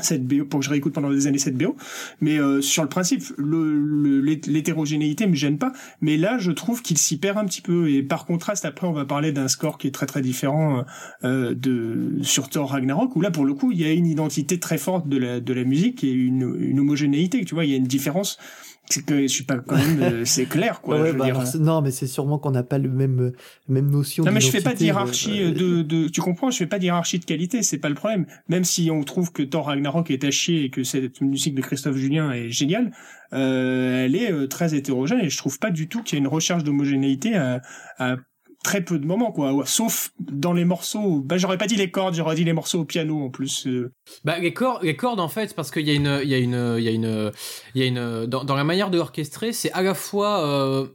cette BO pour que je réécoute pendant des années cette BO mais euh, sur le principe le l'hétérogénéité me gêne pas. Mais là je trouve qu'il s'y perd un petit peu. Et par contraste après on va parler d'un score qui est très très différent euh, de sur Thor Ragnarok où là pour le coup il y a une identité très forte de la de la musique et une, une homogénéité tu vois. Il y a une différence c'est que je suis pas quand même euh, *laughs* c'est clair quoi bah, non mais c'est sûrement qu'on n'a pas le même même notion non mais je fais pas de hiérarchie euh, de, de tu comprends je fais pas de hiérarchie de qualité c'est pas le problème. Même si on trouve que Thor Ragnarok est à chier et que cette musique de Christophe Julien est géniale euh, elle est euh, très hétérogène et je trouve pas du tout qu'il y a une recherche d'homogénéité à, à très peu de moments quoi. Sauf dans les morceaux bah j'aurais pas dit les cordes j'aurais dit les morceaux au piano en plus euh. bah les cordes les cordes en fait parce qu'il y a une il y a une il y a une il y a une dans, dans la manière de orchestrer c'est à la fois euh,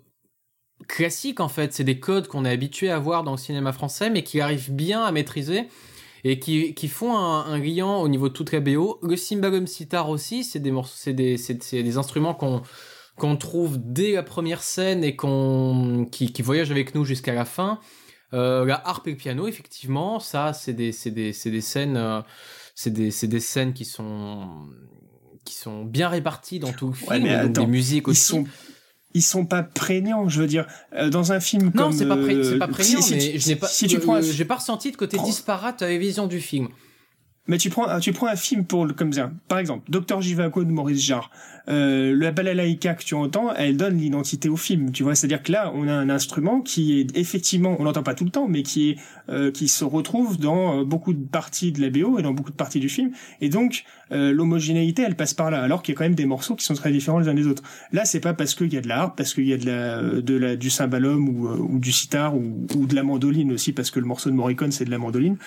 classique en fait. C'est des codes qu'on est habitué à voir dans le cinéma français mais qui arrivent bien à maîtriser et qui, qui font un, un liant au niveau de toute la BO le cymbalum sitar aussi c'est des morceaux c'est des c'est des instruments qu'on qu'on trouve dès la première scène et qu'on qui, qui voyage avec nous jusqu'à la fin. Euh, la harpe et le piano, effectivement, ça, c'est des, c'est des, c'est des scènes, euh, c'est des, c'est des scènes qui sont, qui sont bien réparties dans tout le film. mais donc attends, des musiques ils aussi. sont ils sont pas prégnants je veux dire euh, dans un film Non, comme c'est pas, pré- euh, pas prégnant, si- si mais tu- je n'ai pas, si tu prends un- j'ai pas ressenti de côté Prends- disparate à la vision du film. Mais tu prends, tu prends un film pour le, comme ça. Par exemple, Docteur Jivago de Maurice Jarre. Euh, la balalaïka que tu entends, elle donne l'identité au film. Tu vois, c'est-à-dire que là, on a un instrument qui est effectivement, on l'entend pas tout le temps, mais qui est, euh, qui se retrouve dans euh, beaucoup de parties de la BO et dans beaucoup de parties du film. Et donc, euh, l'homogénéité, elle passe par là. Alors qu'il y a quand même des morceaux qui sont très différents les uns des autres. Là, c'est pas parce qu'il y a de la parce qu'il y a de la, de la, du cymbalum ou, euh, ou du sitar ou, ou de la mandoline aussi, parce que le morceau de Morricone, c'est de la mandoline.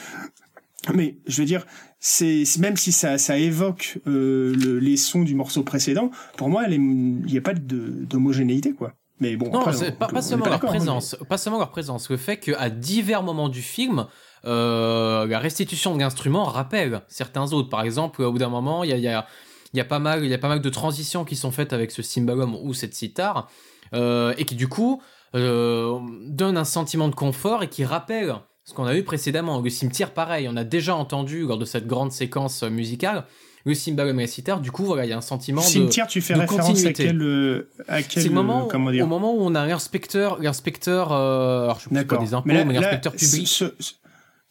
Mais je veux dire, c'est même si ça, ça évoque euh, le- les sons du morceau précédent, pour moi, il n'y a pas d'homogénéité, quoi. Mais bon, Non, après, c'est on- pas, on pas est seulement leur hein, présence, pas seulement leur présence, le fait qu'à divers moments du film, euh, la restitution de l'instrument rappelle certains autres. Par exemple, au bout d'un moment, il y a, y, a, y a pas mal, il y a pas mal de transitions qui sont faites avec ce cymbalum ou cette sitar, euh, et qui du coup euh, donnent un sentiment de confort et qui rappellent ce qu'on a eu précédemment. Le cimetière, pareil, on a déjà entendu lors de cette grande séquence musicale le la sitar. Du coup, voilà, il y a un sentiment oui. de Cimetière, tu fais référence à quel, euh, à quel, c'est le moment, euh, comment dire au moment où on a l'inspecteur, l'inspecteur, euh, alors je sais pas des impôts, Mais l'inspecteur public. Ce, ce-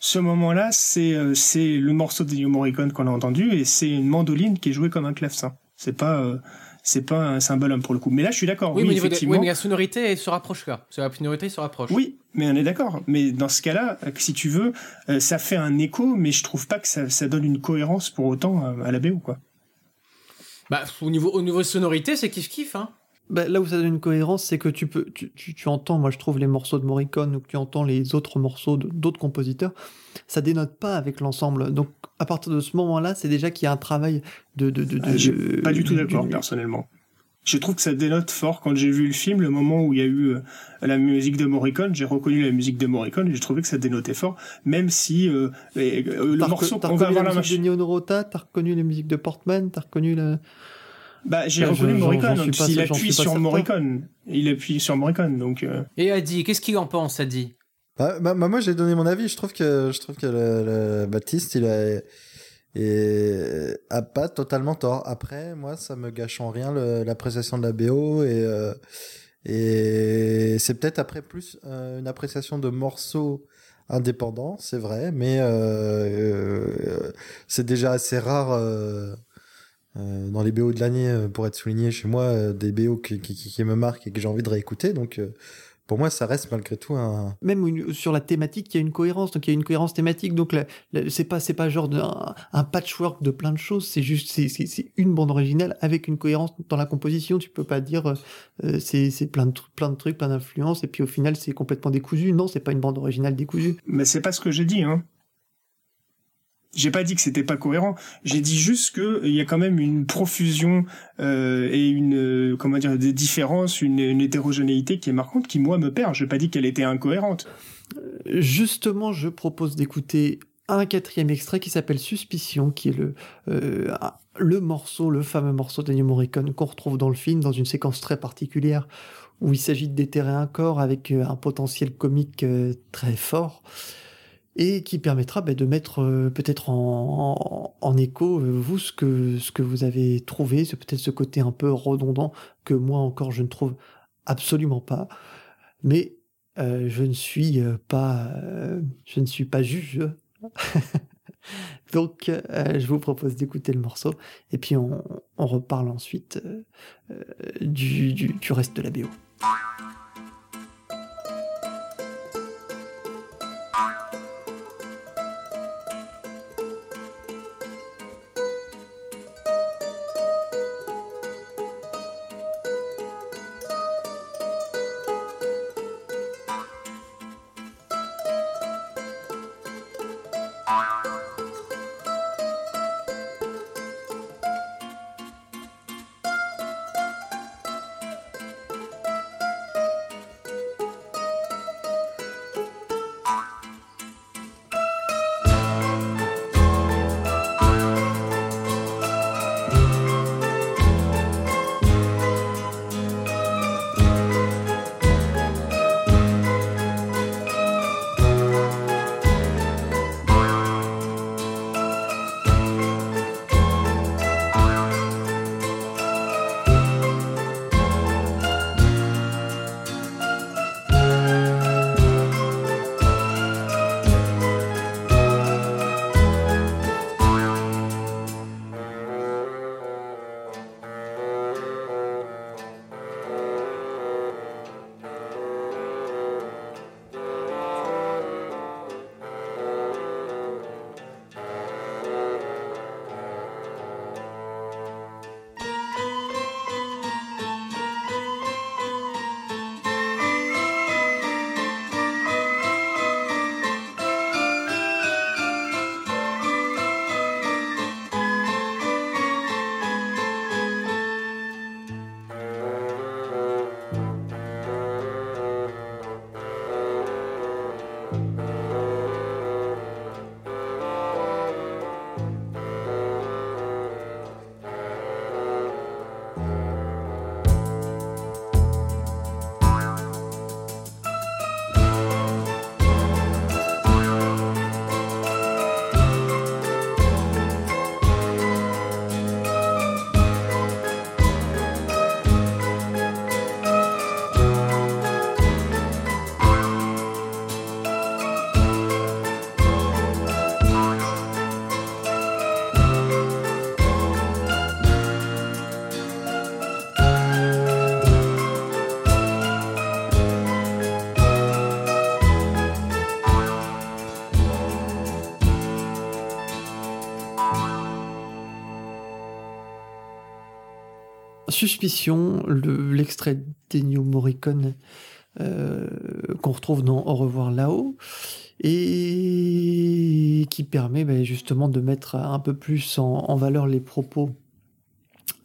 ce moment-là, c'est euh, c'est le morceau de Ennio Morricone qu'on a entendu et c'est une mandoline qui est jouée comme un clavecin. C'est pas euh, c'est pas un cymbalum pour le coup. Mais là, je suis d'accord. Oui, Oui, mais, niveau de- effectivement. oui, mais la sonorité elle se rapproche là. La sonorité se rapproche. Oui, mais on est d'accord. Mais dans ce cas-là, euh, si tu veux, euh, ça fait un écho, mais je trouve pas que ça, ça donne une cohérence pour autant à la BO, quoi. Bah, au niveau, au niveau sonorité, c'est kiff kiff, hein. Bah, là où ça donne une cohérence, c'est que tu peux, tu, tu, tu entends, moi je trouve les morceaux de Morricone ou que tu entends les autres morceaux d'autres compositeurs, ça dénote pas avec l'ensemble. Donc à partir de ce moment-là, c'est déjà qu'il y a un travail de. de, de, de- Ah, je de- pas du tout d'accord, personnellement. Je trouve que ça dénote fort quand j'ai vu le film, le moment où il y a eu euh, la musique de Morricone, j'ai reconnu la musique de Morricone et j'ai trouvé que ça dénotait fort, même si euh, et, euh, le morceau, reco- t'as on va avoir la la musique machine. de Nino t'as reconnu les musiques de Portman, t'as reconnu le. Bah, j'ai Bah, reconnu Morricone, pas- s'il appuie sur certain. Morricone. Il appuie sur Morricone, donc... euh, Et Adi, qu'est-ce qu'il en pense, Adi? Bah, bah, bah, moi j'ai donné mon avis. Je trouve que je trouve que le, le Baptiste il a et a pas totalement tort. Après moi ça me gâche en rien l'appréciation de la BO et euh, et c'est peut-être après plus euh, une appréciation de morceaux indépendants, c'est vrai, mais euh, euh, c'est déjà assez rare. Euh, dans les BO de l'année, euh, pour être souligné chez moi, euh, des BO qui, qui, qui- qui me marquent et que j'ai envie de réécouter. Donc, euh, pour moi, ça reste malgré tout un, Même une- sur la thématique, il y a une cohérence, donc il y a une cohérence thématique. Donc c'est pas c'est pas genre de- un, un patchwork de plein de choses. C'est juste c'est une bande originale avec une cohérence dans la composition. Tu peux pas dire euh, c'est plein de plein de trucs, plein d'influences et puis au final c'est complètement décousu. Non, c'est pas une bande originale décousue. Mais c'est pas ce que j'ai dit, hein. J'ai pas dit que c'était pas cohérent. J'ai dit juste que il y a quand même une profusion euh, et une euh, comment dire des différences, une, une hétérogénéité qui est marquante, qui moi me perd. J'ai pas dit qu'elle était incohérente. Justement, je propose d'écouter un quatrième extrait qui s'appelle Suspicion, qui est le, euh, le morceau, le fameux morceau d'Ennio Morricone qu'on retrouve dans le film, dans une séquence très particulière, où il s'agit de déterrer un corps avec euh, un potentiel comique euh, très fort. Et qui permettra bah, de mettre euh, peut-être en, en, écho euh, vous ce que ce que vous avez trouvé, c'est peut-être ce côté un peu redondant que moi encore je ne trouve absolument pas, mais euh, je ne suis pas je ne suis pas juge. *laughs* Donc, je vous propose d'écouter le morceau et puis on, on reparle ensuite du, du, du reste de la BO. Suspicion, l'extrait d'Ennio Morricone euh, qu'on retrouve dans Au revoir là-haut et qui permet ben, justement de mettre un peu plus en, valeur les propos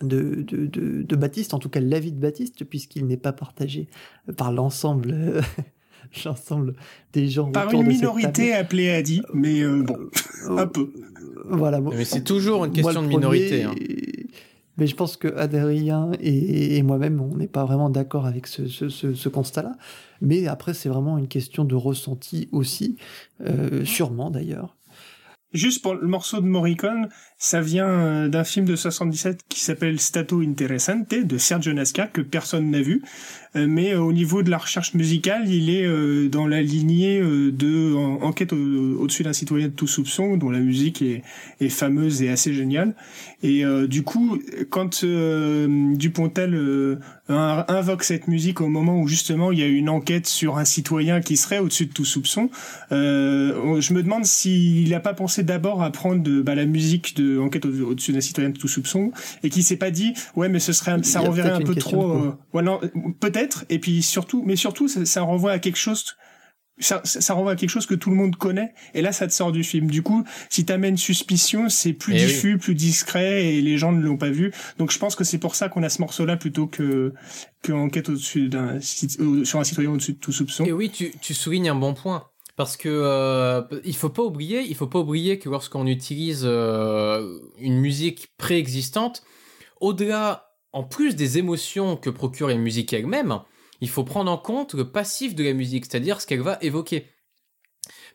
de, de, Baptiste, en tout cas l'avis de Baptiste, puisqu'il n'est pas partagé par l'ensemble *laughs* l'ensemble des gens. Par une minorité appelée Adi, mais euh, bon, euh, un peu. Voilà. Mais c'est toujours une question de minorité. Hein. Mais je pense que Adrien et, moi-même, on n'est pas vraiment d'accord avec ce, constat-là. Mais après, c'est vraiment une question de ressenti aussi, euh, sûrement d'ailleurs. Juste pour le morceau de Morricone, ça vient euh, d'un film de 77 qui s'appelle Stato Interessante de Sergio Nasca que personne n'a vu, euh, mais euh, au niveau de la recherche musicale, il est dans la lignée de Enquête au-dessus d'un citoyen de tout soupçon, dont la musique est, fameuse et assez géniale. Et du coup, quand Dupontel invoque cette musique au moment où justement il y a une enquête sur un citoyen qui serait au-dessus de tout soupçon, je me demande s'il n'a pas pensé d'abord à prendre bah, la musique de Enquête au-dessus d'un citoyen de tout soupçon et qui s'est pas dit ouais mais ce serait ça renverrait un peu trop euh, voilà peut-être et puis surtout mais surtout ça, renvoie à quelque chose ça, ça, renvoie à quelque chose que tout le monde connaît et là ça te sort du film. Du coup si t'amènes suspicion c'est plus eh diffus plus discret et les gens ne l'ont pas vu. Donc je pense que c'est pour ça qu'on a ce morceau là plutôt que que enquête au-dessus d'un sur un citoyen au-dessus de tout soupçon. Et oui tu, tu soulignes un bon point parce que euh, il faut pas oublier, faut pas oublier que lorsqu'on utilise euh, une musique préexistante, au-delà, en plus des émotions que procure la musique elle-même, il faut prendre en compte le passif de la musique, c'est-à-dire ce qu'elle va évoquer.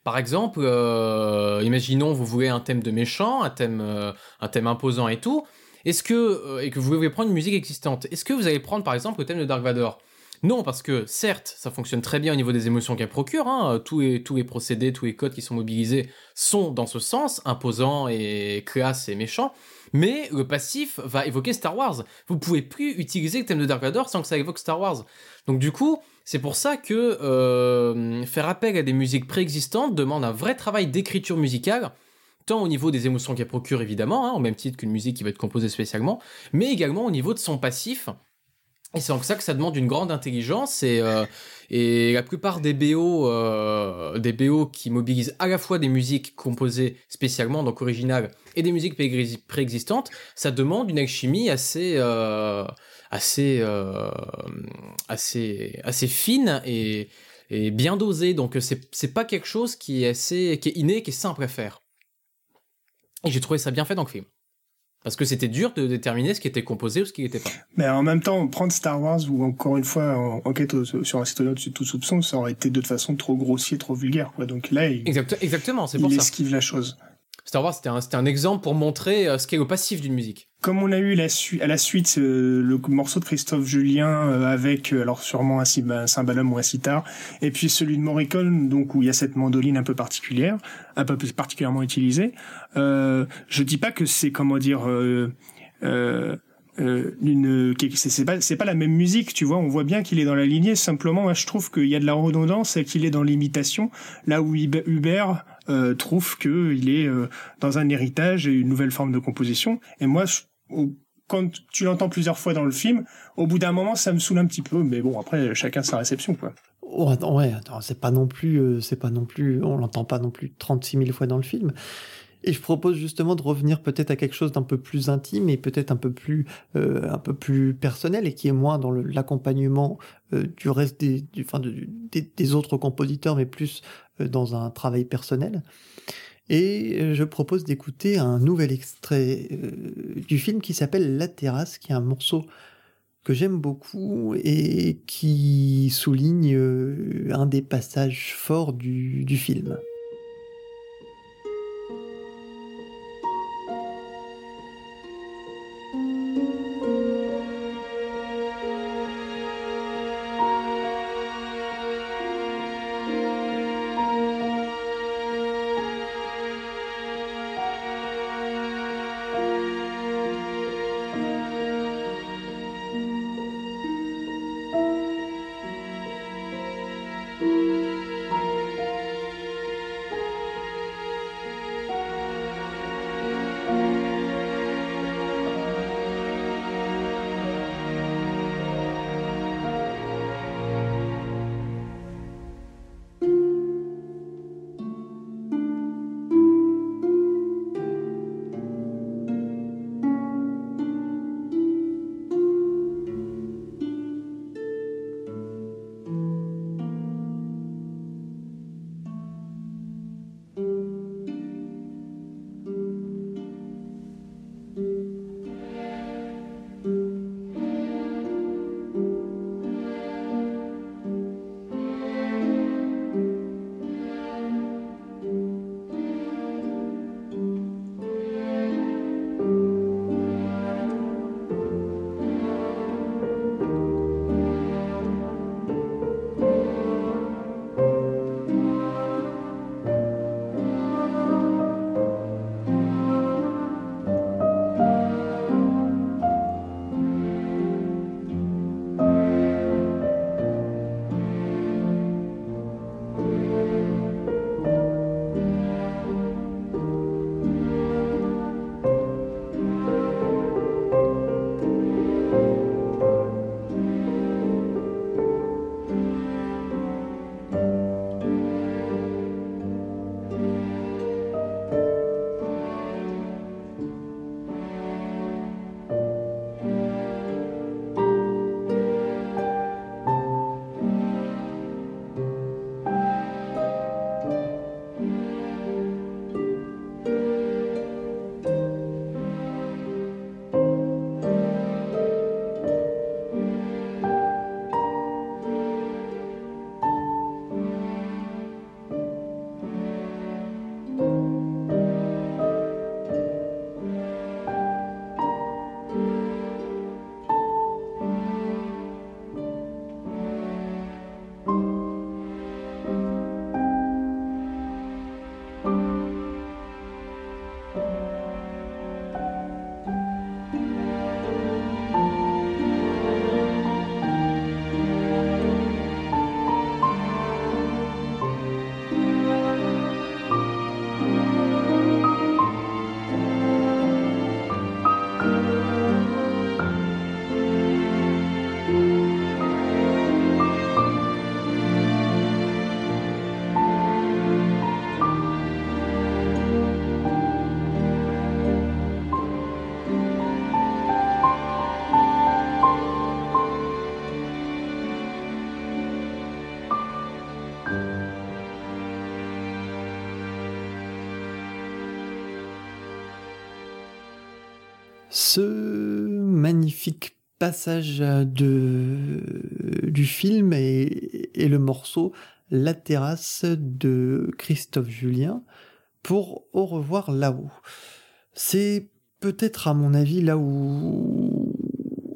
Par exemple, euh, imaginons vous voulez un thème de méchant, un thème, euh, imposant et tout. Est-ce que et que vous voulez prendre une musique existante, est-ce que vous allez prendre par exemple le thème de Dark Vador? Non, parce que certes, ça fonctionne très bien au niveau des émotions qu'elle procure. Hein, tous les procédés, tous les codes qui sont mobilisés sont dans ce sens, imposant et classe et méchant. Mais le passif va évoquer Star Wars. Vous pouvez plus utiliser le thème de Dark Vador sans que ça évoque Star Wars. Donc du coup, c'est pour ça que euh, faire appel à des musiques préexistantes demande un vrai travail d'écriture musicale, tant au niveau des émotions qu'elle procure évidemment, hein, au même titre qu'une musique qui va être composée spécialement, mais également au niveau de son passif. Et c'est en ça que ça demande une grande intelligence et, euh, la plupart des BO, euh, des BO qui mobilisent à la fois des musiques composées spécialement, donc originales, et des musiques préexistantes, ça demande une alchimie assez, assez, euh, assez, assez fine et, et bien dosée. Donc c'est, c'est pas quelque chose qui est assez, qui est inné, qui est simple à faire. Et j'ai trouvé ça bien fait dans le film. Parce que c'était dur de déterminer ce qui était composé ou ce qui n'était pas. Mais en même temps, prendre Star Wars ou encore une fois enquête sur un citoyen de tout soupçon, ça aurait été de toute façon trop grossier, trop vulgaire. Quoi. Donc là, il, exactement, c'est pour il ça. esquive la chose. Star Wars, c'était un, un exemple pour montrer euh, ce qu'est le passif d'une musique. Comme on a eu la à la suite euh, le morceau de Christophe Julien euh, avec euh, alors sûrement un, cymbalum ou un sitar, et puis celui de Morricone donc où il y a cette mandoline un peu particulière, un peu particulièrement utilisée. Euh, je dis pas que c'est comment dire euh, euh, une c'est pas c'est pas la même musique tu vois on voit bien qu'il est dans la lignée simplement moi, je trouve qu'il y a de la redondance et qu'il est dans l'imitation là où Hubert euh, trouve que il est euh, dans un héritage et une nouvelle forme de composition et moi quand tu l'entends plusieurs fois dans le film au bout d'un moment ça me saoule un petit peu mais bon après chacun sa réception quoi oh, ouais c'est pas non plus euh, c'est pas non plus on l'entend pas non plus 36 000 fois dans le film et je propose justement de revenir peut-être à quelque chose d'un peu plus intime et peut-être un peu plus euh, un peu plus personnel et qui est moins dans l'accompagnement euh, du reste des, enfin, de, des, des, autres compositeurs, mais plus euh, dans un travail personnel. Et euh, je propose d'écouter un nouvel extrait euh, du film qui s'appelle La Terrasse, qui est un morceau que j'aime beaucoup et qui souligne euh, un des passages forts du, du film. Passage de, du film est, est le morceau La terrasse de Christophe Julien pour Au revoir là-haut. C'est peut-être à mon avis là où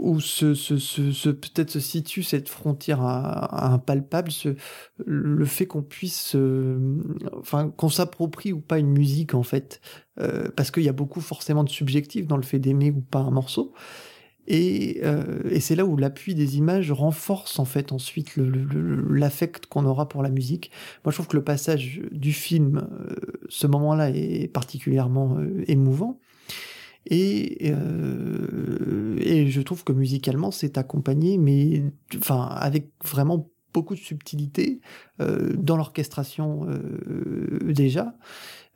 où se, se, se, peut-être se situe cette frontière impalpable, ce, le fait qu'on puisse, euh, enfin, qu'on s'approprie ou pas une musique en fait, euh, parce qu'il y a beaucoup forcément de subjectif dans le fait d'aimer ou pas un morceau. Et, euh, et c'est là où l'appui des images renforce en fait ensuite l'affect qu'on aura pour la musique. Moi, je trouve que le passage du film, ce moment-là, est particulièrement émouvant. Et, euh, et je trouve que musicalement, c'est accompagné, mais enfin, avec vraiment beaucoup de subtilité euh, dans l'orchestration euh, déjà.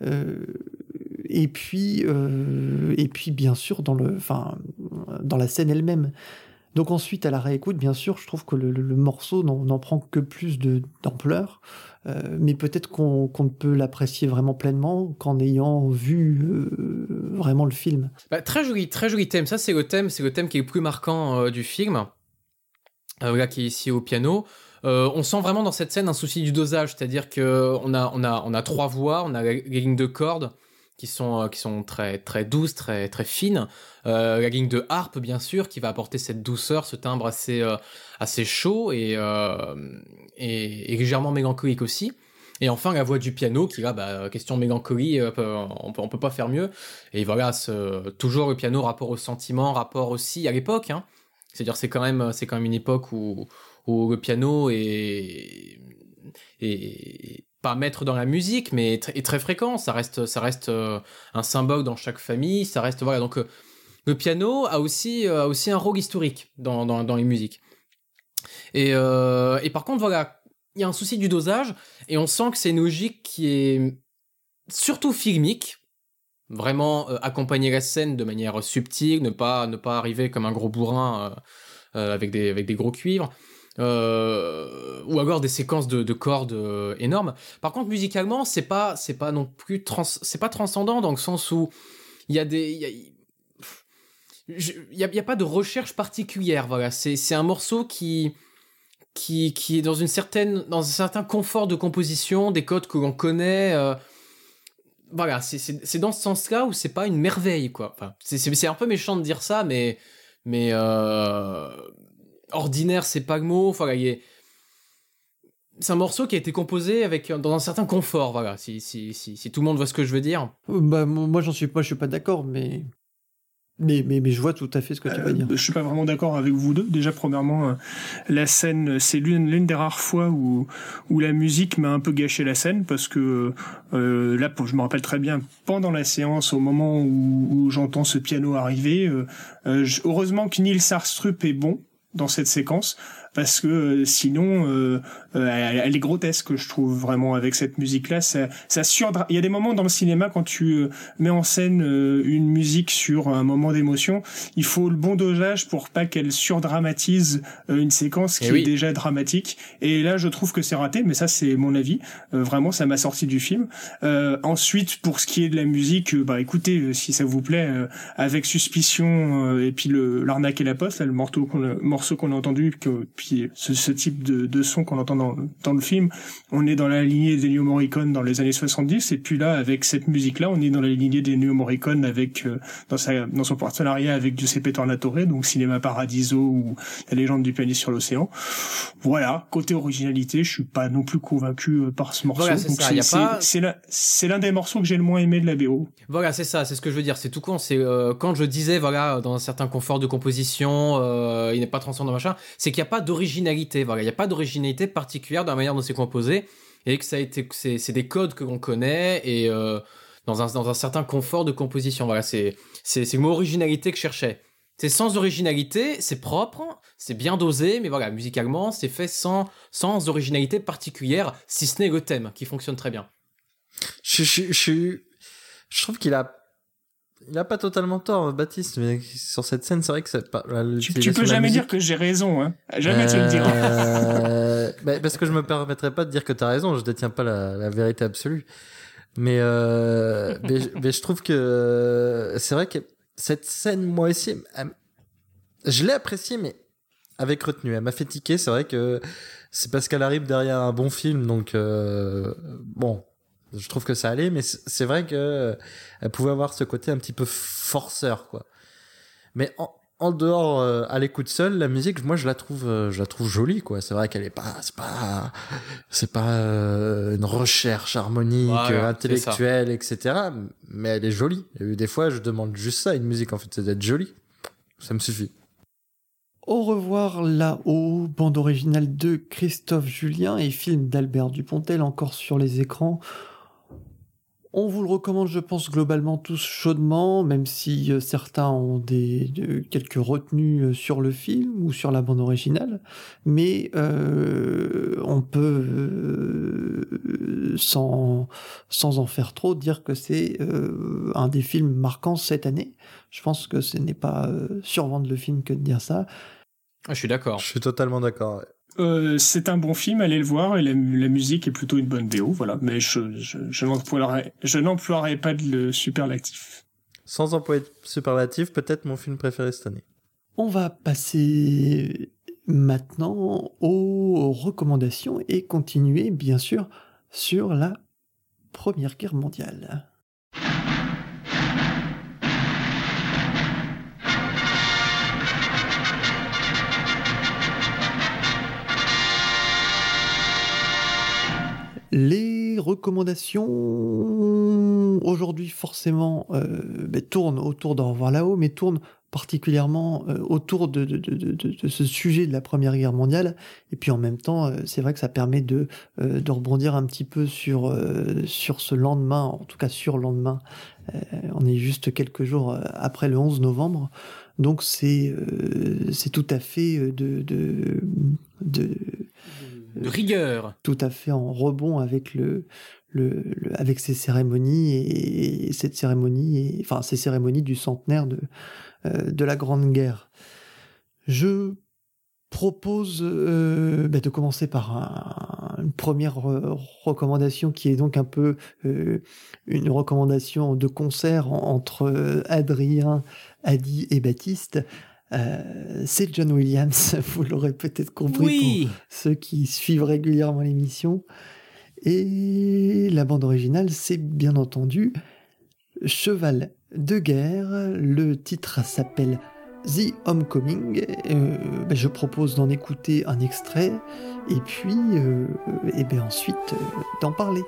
Euh, et puis, euh, et puis bien sûr dans le, enfin, dans la scène elle-même. Donc ensuite, à la réécoute, bien sûr, je trouve que le, le morceau n'en prend que plus d'ampleur. Euh, mais peut-être qu'on ne peut l'apprécier vraiment pleinement qu'en ayant vu euh, vraiment le film. Bah, très joli, très joli thème. Ça, c'est le thème, c'est le thème qui est le plus marquant du film. là, qui est ici au piano. on sent vraiment dans cette scène un souci du dosage, c'est-à-dire que on a, on a, on a trois voix, on a les lignes de cordes qui sont qui sont très très douces, très très fines. Euh, la ligne de harpe bien sûr qui va apporter cette douceur, ce timbre assez assez chaud et et, légèrement mélancolique aussi. Et enfin, la voix du piano, qui là, bah, question mélancolie, euh, on peut, on peut pas faire mieux. Et voilà, ce, toujours le piano, rapport au sentiment, rapport aussi à l'époque. Hein. C'est-à-dire, c'est quand même, c'est quand même une époque où, où le piano est, est pas maître dans la musique, mais est, très fréquent. Ça reste, ça reste euh, un symbole dans chaque famille. Ça reste, voilà. Donc, euh, le piano a aussi, a aussi un rôle historique dans, dans, les musiques. Et, euh, et par contre, voilà, il y a un souci du dosage, et on sent que c'est une logique qui est surtout filmique, vraiment euh, accompagner la scène de manière subtile, ne pas, ne pas arriver comme un gros bourrin euh, euh avec, des, avec des gros cuivres. Euh, ou alors des séquences de, de cordes euh, énormes. Par contre, musicalement, c'est pas, c'est pas non plus c'est pas transcendant dans le sens où il y a des, il y a, pas de recherche particulière. Voilà, c'est un morceau qui, qui, qui est dans une certaine, dans un certain confort de composition, des codes que l'on connaît. Euh, voilà, c'est dans ce sens-là où c'est pas une merveille, quoi. Enfin, c'est un peu méchant de dire ça, mais, mais ordinaire, c'est pas le mot. Enfin, c'est un morceau qui a été composé avec dans un certain confort, voilà. Si, si, si, si tout le monde voit ce que je veux dire. Bah, moi, j'en suis pas, je suis pas d'accord, mais mais, mais, mais, je vois tout à fait ce que tu vas dire. Euh, je suis pas vraiment d'accord avec vous deux. Déjà, premièrement, euh, la scène, c'est l'une, l'une des rares fois où, où la musique m'a un peu gâché la scène parce que euh, là, je me rappelle très bien, pendant la séance, au moment où, où j'entends ce piano arriver, euh, heureusement que Neil Sarstrup est bon dans cette séquence parce que euh, sinon euh, euh, elle, est grotesque je trouve vraiment avec cette musique là ça, ça il y a des moments dans le cinéma quand tu mets en scène une musique sur un moment d'émotion il faut le bon dosage pour pas qu'elle surdramatise une séquence qui eh est déjà dramatique. Et là je trouve que c'est raté mais ça c'est mon avis. Vraiment ça m'a sorti du film. Ensuite pour ce qui est de la musique bah écoutez si ça vous plaît avec suspicion et puis le l'arnaque et la poste là, le morceau qu'on morceau qu'on a entendu que ce, type de, de son qu'on entend dans, dans, le film, on est dans la lignée des New Morricone dans les années 70, et puis là, avec cette musique-là, on est dans la lignée des New Morricone avec, euh, dans, sa, dans son partenariat avec Giuseppe Tornatore, donc Cinéma Paradiso ou La légende du pianiste sur l'océan. Voilà, côté originalité, je suis pas non plus convaincu euh, par ce morceau. Voilà, c'est l'un des morceaux que j'ai le moins aimé de la BO. Voilà, c'est ça, c'est ce que je veux dire, c'est tout con, c'est euh, quand je disais, voilà, dans un certain confort de composition, il n'est pas transcendant machin, c'est qu'il n'y a pas de originalité. Voilà, il n'y a pas d'originalité particulière dans la manière dont c'est composé et que ça a été, c'est des codes que l'on connaît et euh, dans un dans un certain confort de composition. Voilà, c'est c'est le mot originalité que je cherchais. C'est sans originalité, c'est propre, c'est bien dosé, mais voilà, musicalement, c'est fait sans, sans originalité particulière, si ce n'est le thème, qui fonctionne très bien. Je, je trouve qu'il a il a pas totalement tort, Baptiste, mais sur cette scène, c'est vrai que c'est pas. Tu, tu peux jamais dire que j'ai raison, hein. Jamais tu le diras. *laughs* Euh, bah, parce que je me permettrai pas de dire que tu as raison, je détiens pas la, la vérité absolue. Mais, euh, mais, mais, je trouve que c'est vrai que cette scène, moi aussi, je l'ai appréciée, mais avec retenue. Elle m'a fait tiquer. C'est vrai que c'est parce qu'elle arrive derrière un bon film, donc euh, bon, je trouve que ça allait, mais c'est vrai que elle pouvait avoir ce côté un petit peu forceur, quoi. Mais en, en dehors, euh, à l'écoute seule, la musique, moi, je la trouve, euh, je la trouve jolie, quoi. C'est vrai qu'elle est pas, c'est pas, c'est pas euh, une recherche harmonique, intellectuelle, etc. Mais elle est jolie. Et des fois, je demande juste ça, une musique, en fait, c'est d'être jolie. Ça me suffit. Au revoir là-haut, bande originale de Christophe Julien et film d'Albert Dupontel encore sur les écrans. On vous le recommande, je pense, globalement tous chaudement, même si euh, certains ont des, quelques retenues euh, sur le film ou sur la bande originale. Mais euh, on peut, sans, sans en faire trop, dire que c'est un des films marquants cette année. Je pense que ce n'est pas survendre le film que de dire ça. Ah, je suis d'accord. Je suis totalement d'accord. Euh, c'est un bon film, allez le voir, et la, musique est plutôt une bonne BO, voilà. Mais je, je, je n'emploierai pas de superlatif. Sans employer de superlatif, peut-être mon film préféré cette année. On va passer maintenant aux recommandations et continuer, bien sûr, sur la Première Guerre mondiale. Les recommandations aujourd'hui forcément euh, ben, tournent autour d'Au revoir là-haut, mais tournent particulièrement euh, autour de, ce sujet de la Première Guerre mondiale. Et puis en même temps, euh, c'est vrai que ça permet de, de rebondir un petit peu sur, sur ce lendemain, en tout cas sur le lendemain. on est juste quelques jours après le 11 novembre. Donc c'est c'est tout à fait de, de, de de rigueur. Tout à fait en rebond avec le, le, avec ces cérémonies et, cette cérémonie et enfin ces cérémonies du centenaire de euh, de la Grande Guerre. Je propose euh, bah, de commencer par une première recommandation qui est donc un peu euh, une recommandation de concert entre Adrien, Adi et Baptiste euh, c'est John Williams, *laughs* vous l'aurez peut-être compris pour ceux qui suivent régulièrement l'émission. Et la bande originale, c'est bien entendu Cheval de guerre. Le titre s'appelle The Homecoming. Euh, ben, je propose d'en écouter un extrait et puis euh, et ben ensuite d'en parler.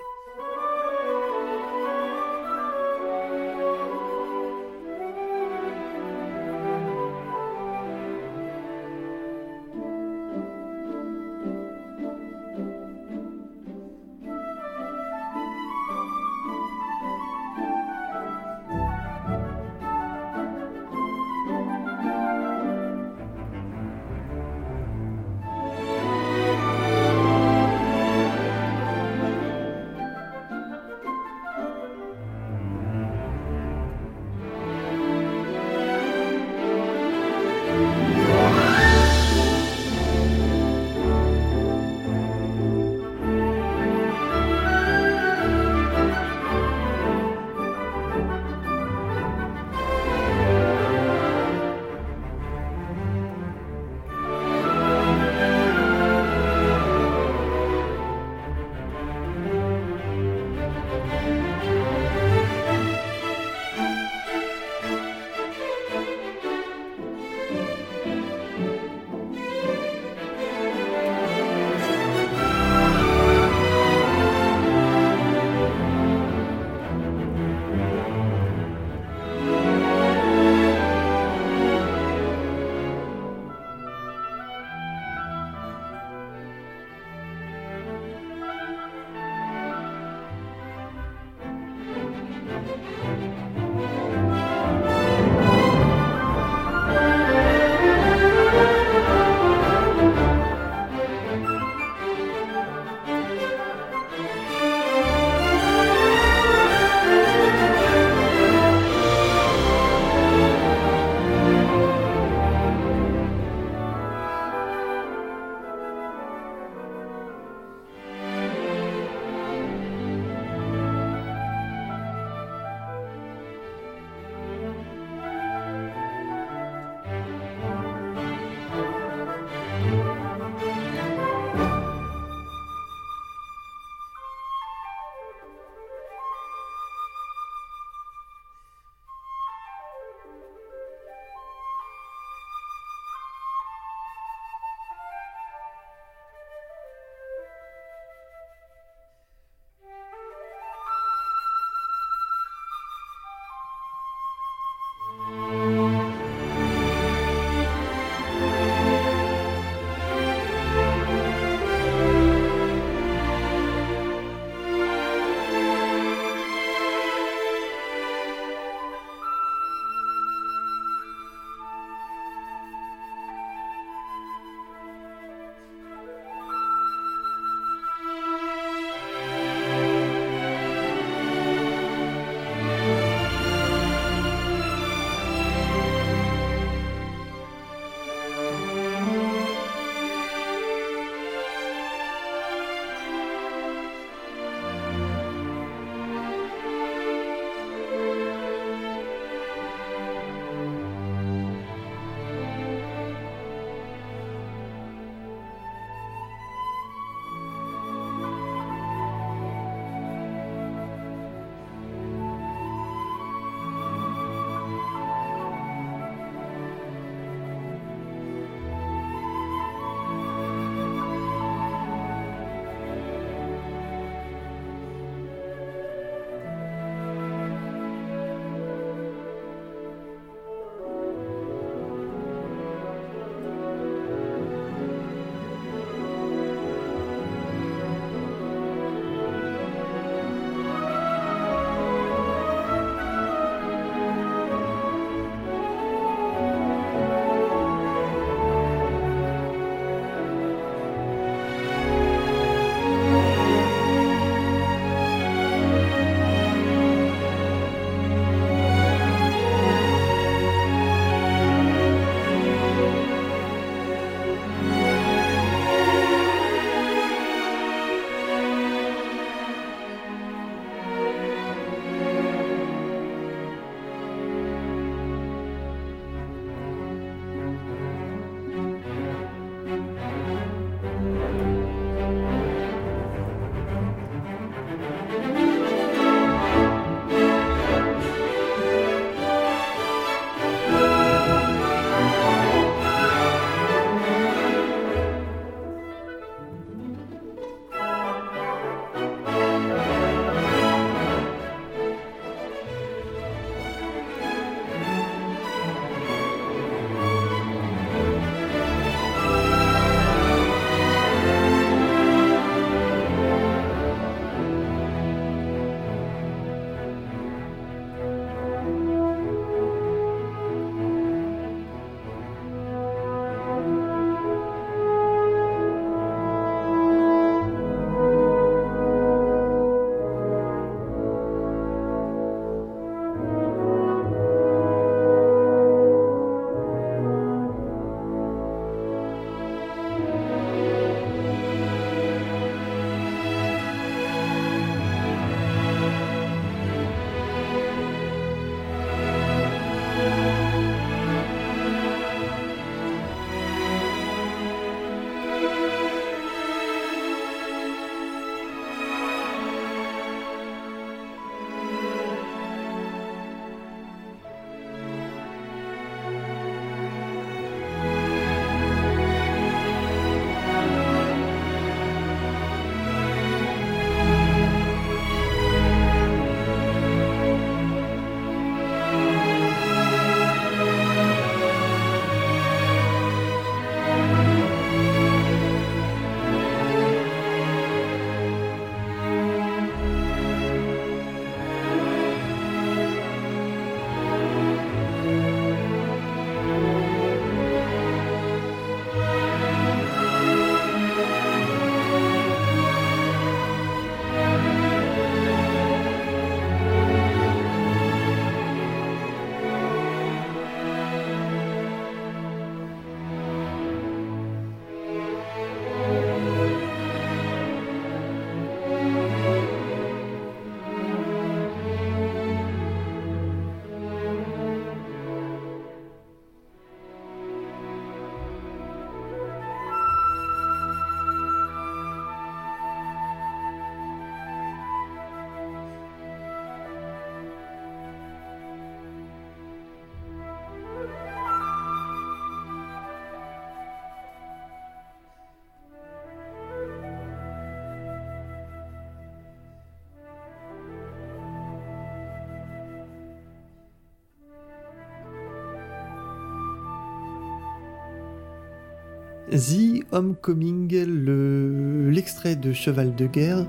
The Homecoming, le- l'extrait de Cheval de guerre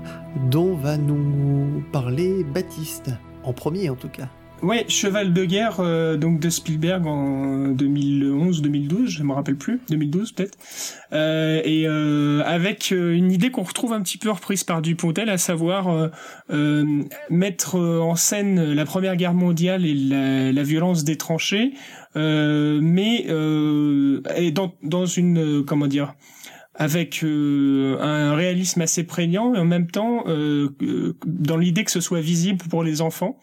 dont va nous parler Baptiste, en premier en tout cas. Ouais, Cheval de guerre euh, donc de Spielberg en 2011-2012, je me rappelle plus, 2012 peut-être. Euh, et euh, avec une idée qu'on retrouve un petit peu reprise par Dupontel, à savoir mettre en scène la Première Guerre mondiale et la, violence des tranchées, mais euh, et dans, dans une euh, comment dire avec euh, un réalisme assez prégnant et en même temps euh, euh, dans l'idée que ce soit visible pour les enfants.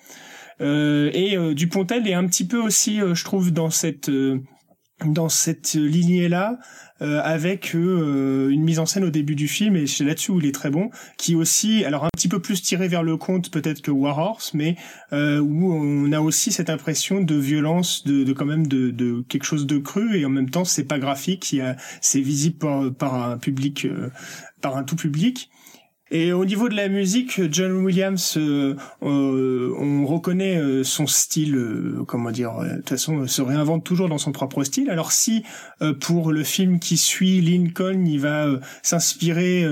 Euh, et euh, Dupontel est un petit peu aussi, euh, je trouve, dans cette euh, dans cette lignée-là, euh, avec euh, une mise en scène au début du film, et c'est là-dessus où il est très bon, qui aussi, alors un petit peu plus tiré vers le conte peut-être que War Horse, mais euh, où on a aussi cette impression de violence, de, de quand même de, de quelque chose de cru, et en même temps c'est pas graphique, c'est visible par, par un public, euh, par un tout public. Et au niveau de la musique, John Williams, euh, euh, on reconnaît euh, son style, euh, comment dire, euh, de toute façon, euh, se réinvente toujours dans son propre style. Alors si pour le film qui suit Lincoln, il va s'inspirer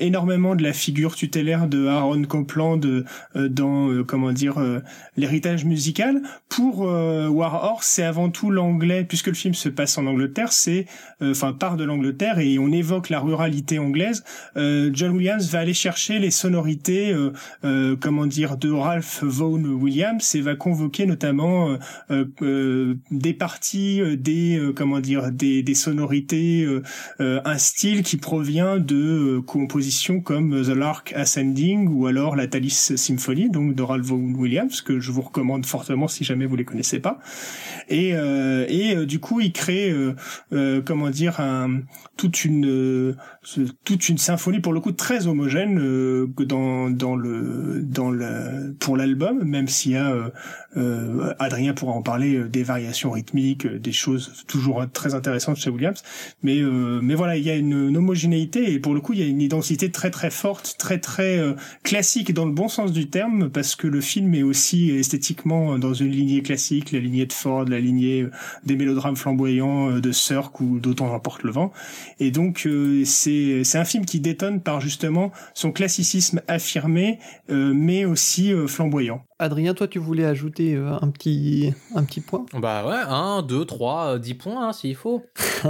énormément de la figure tutélaire de Aaron Copland dans, comment dire, l'héritage musical, pour War Horse, c'est avant tout l'anglais, puisque le film se passe en Angleterre, c'est, enfin, part de l'Angleterre et on évoque la ruralité anglaise. John Williams va aller chercher les sonorités, euh, euh, comment dire, de Ralph Vaughan Williams et va convoquer notamment euh, euh, euh, des parties, des comment dire, des, des sonorités, un style qui provient de compositions comme The Lark Ascending ou alors la Thalys Symphony, donc de Ralph Vaughan Williams que je vous recommande fortement si jamais vous les connaissez pas. Et et du coup, il crée comment dire un toute une toute une symphonie pour le coup très homogène euh, dans dans le dans le pour l'album même s'il y a euh, euh, Adrien pourra en parler euh, des variations rythmiques euh, des choses toujours très intéressantes chez Williams. Mais mais voilà il y a une, une homogénéité et pour le coup il y a une identité très très forte très très classique dans le bon sens du terme parce que le film est aussi esthétiquement dans une lignée classique la lignée de Ford la lignée des mélodrames flamboyants de Cirque ou d'autant emporte le vent. Et donc c'est c'est un film qui détonne par justement son classicisme affirmé, euh, mais aussi euh, flamboyant. Adrien, toi tu voulais ajouter euh, un, petit, un petit point? Bah ouais, 1, 2, 3, 10 points hein, s'il faut. *laughs*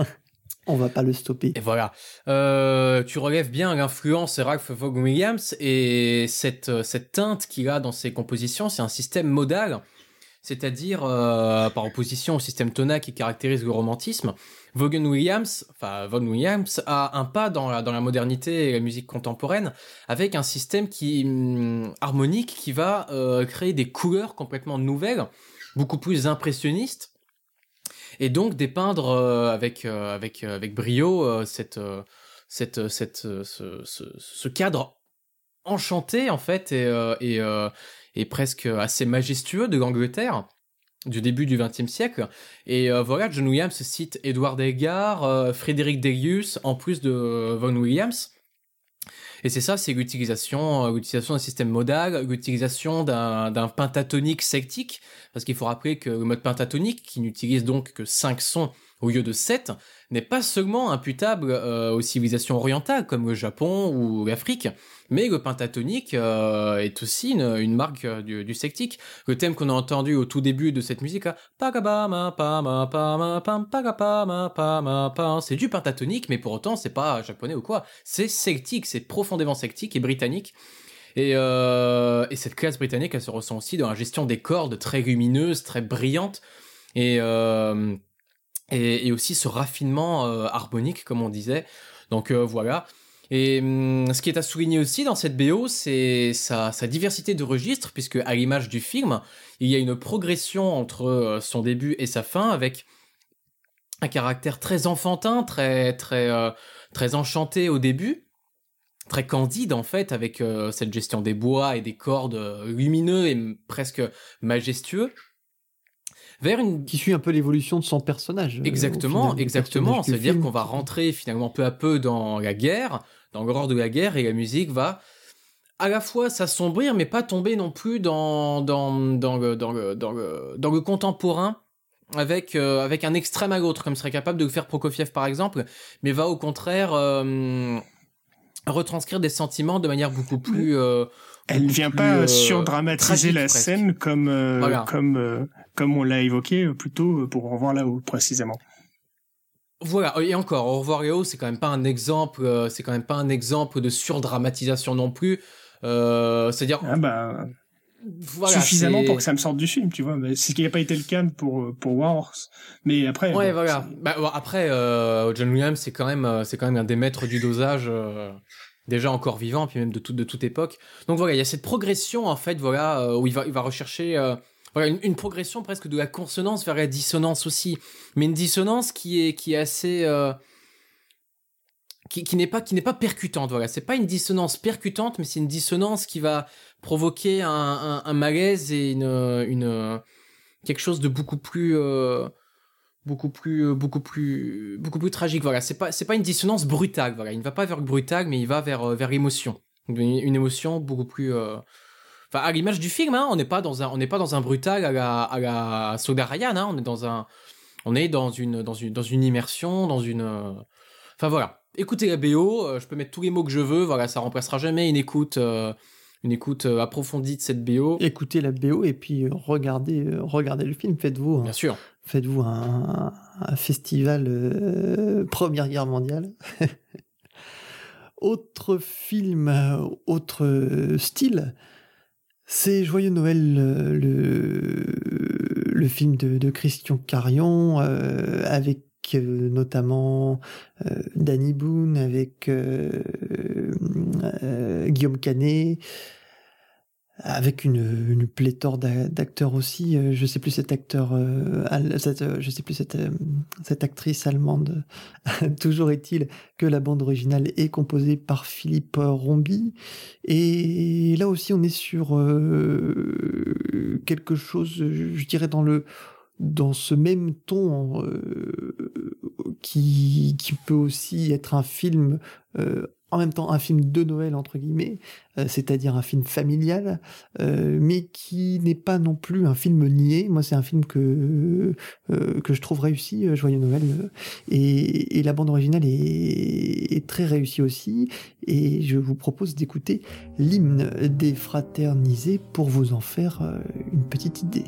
On va pas le stopper. Et voilà. Euh, tu relèves bien l'influence de Ralph Vaughan Williams et cette, cette teinte qu'il a dans ses compositions, c'est un système modal, c'est-à-dire euh, par opposition au système tonal qui caractérise le romantisme. Vaughan Williams, enfin Vaughan Williams, a un pas dans la, modernité et la musique contemporaine avec un système qui hum, harmonique qui va euh, créer des couleurs complètement nouvelles, beaucoup plus impressionnistes et donc dépeindre euh, avec euh, avec brio ce, cadre enchanté en fait et et presque assez majestueux de l'Angleterre du début du XXe siècle. Et euh, voilà John Williams cite Edward Elgar euh, Frédéric Delius en plus de euh, Vaughan Williams. Et c'est ça, c'est l'utilisation, euh, l'utilisation d'un système modal, l'utilisation d'un pentatonique sectique, parce qu'il faut rappeler que le mode pentatonique, qui n'utilise donc que 5 sons au lieu de 7, n'est pas seulement imputable euh, aux civilisations orientales comme le Japon ou l'Afrique, mais le pentatonique euh, est aussi une, marque euh, du, du sectique. Le thème qu'on a entendu au tout début de cette musique, c'est du pentatonique, mais pour autant c'est pas japonais ou quoi, c'est celtique, c'est profondément celtique et britannique. Et, et cette classe britannique, elle se ressent aussi dans la gestion des cordes très lumineuses, très brillantes, et, aussi ce raffinement euh, harmonique, comme on disait. Donc euh, voilà. Et hum, ce qui est à souligner aussi dans cette BO, c'est sa, diversité de registres, puisque à l'image du film, il y a une progression entre euh, son début et sa fin, avec un caractère très enfantin, très très très enchanté au début, très candide en fait, avec cette gestion des bois et des cordes lumineux et presque majestueux, vers une Qui suit un peu l'évolution de son personnage. euh, Exactement, final, exactement. C'est-à-dire qu'on va rentrer finalement peu à peu dans la guerre, dans l'horreur de la guerre, et la musique va à la fois s'assombrir, mais pas tomber non plus dans, dans, dans, le, dans, le, dans, le, dans le contemporain avec avec un extrême à l'autre, comme serait capable de le faire Prokofiev par exemple, mais va au contraire retranscrire des sentiments de manière beaucoup plus elle ne vient pas surdramatiser la scène comme comme comme on l'a évoqué plutôt pour revoir là-haut précisément. Voilà, et encore, Au revoir Léo, c'est quand même pas un exemple, euh, c'est quand même pas un exemple de surdramatisation non plus. Euh, C'est-à-dire. Ah bah. suffisamment pour que ça me sorte du film, tu vois. Mais c'est ce qui n'a pas été le cas pour pour Wars. Mais après. Ouais, voilà. Bah, après, euh, John Williams, c'est quand même, euh, c'est quand même un des maîtres du dosage. Euh, déjà encore vivant, puis même de toute de toute époque. Donc voilà, il y a cette progression en fait, voilà, où il va il va rechercher une, progression presque de la consonance vers la dissonance aussi, mais une dissonance qui est qui est assez euh, qui, qui n'est pas qui n'est pas percutante. Voilà, c'est pas une dissonance percutante, mais c'est une dissonance qui va provoquer un, un, malaise et une, une quelque chose de beaucoup plus euh, beaucoup plus beaucoup plus beaucoup plus tragique. Voilà, c'est pas c'est pas une dissonance brutale. Voilà, il ne va pas vers le brutal, mais il va vers vers l'émotion, une, émotion beaucoup plus euh, Enfin, à l'image du film, hein, on n'est pas dans un, on n'est pas dans un brutal à la, à la Soda Ryan, hein, on est dans un, on est dans une, dans une, dans une immersion, dans une, euh, enfin voilà. Écoutez la BO, euh, je peux mettre tous les mots que je veux, voilà, ça remplacera jamais une écoute, euh, une écoute approfondie de cette BO. Écoutez la BO et puis regardez, regardez le film, faites-vous, bien sûr, faites-vous un, un festival *laughs* Première Guerre mondiale. *laughs* autre film, autre style. C'est Joyeux Noël, le, le film de, Christian Carion, euh, avec euh, notamment euh, Danny Boone, avec euh, Guillaume Canet, avec une, une pléthore d'acteurs aussi. Euh, je sais plus cet acteur, euh, cette, euh, je sais plus cette, cette actrice allemande. *laughs* Toujours est-il que la bande originale est composée par Philippe Rombi. Et là aussi, on est sur quelque chose, je dirais, dans le dans ce même ton qui, qui peut aussi être un film en même temps un film de Noël entre guillemets, euh, c'est-à-dire un film familial, euh, mais qui n'est pas non plus un film niais. Moi, c'est un film que euh, que je trouve réussi, Joyeux Noël, et, la bande originale est, très réussie aussi. Et je vous propose d'écouter l'hymne des fraternisés pour vous en faire une petite idée.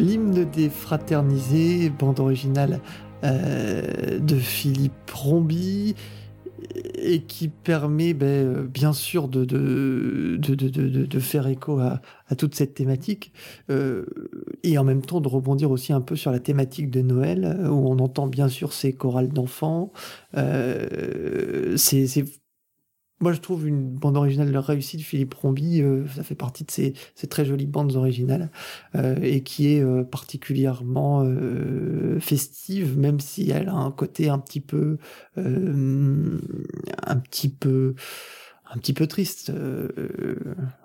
L'hymne des fraternisés, bande originale de Philippe Rombi et qui permet ben, euh, bien sûr de, faire écho à, toute cette thématique euh, et en même temps de rebondir aussi un peu sur la thématique de Noël où on entend bien sûr ces chorales d'enfants. Euh, c'est moi, je trouve une bande originale réussie de Philippe Rombi, euh, ça fait partie de ces, ces très jolies bandes originales, euh, et qui est euh, particulièrement festive, même si elle a un côté un petit peu, un petit peu, un petit peu triste, euh,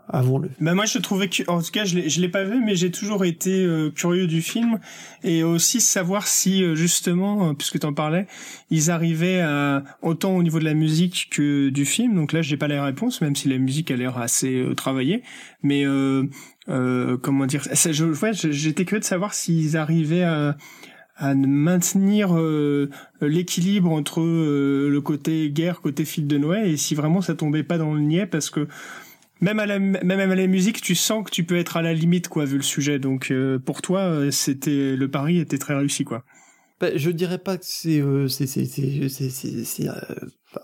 avouons-le. Bah moi je trouvais que, en tout cas je l'ai, je l'ai pas vu, mais j'ai toujours été euh, curieux du film et aussi savoir si euh, justement, puisque tu en parlais, ils arrivaient à autant au niveau de la musique que du film. Donc là j'ai pas la réponse, même si la musique a l'air assez travaillée, mais comment dire, je, j'étais curieux de savoir s'ils arrivaient à à maintenir euh, l'équilibre entre euh, le côté guerre, côté fil de Noël, et si vraiment ça tombait pas dans le niais, parce que même à la même à la musique, tu sens que tu peux être à la limite, quoi, vu le sujet. Donc euh, pour toi, c'était le pari était très réussi, quoi. Bah, je dirais pas que c'est c'est c'est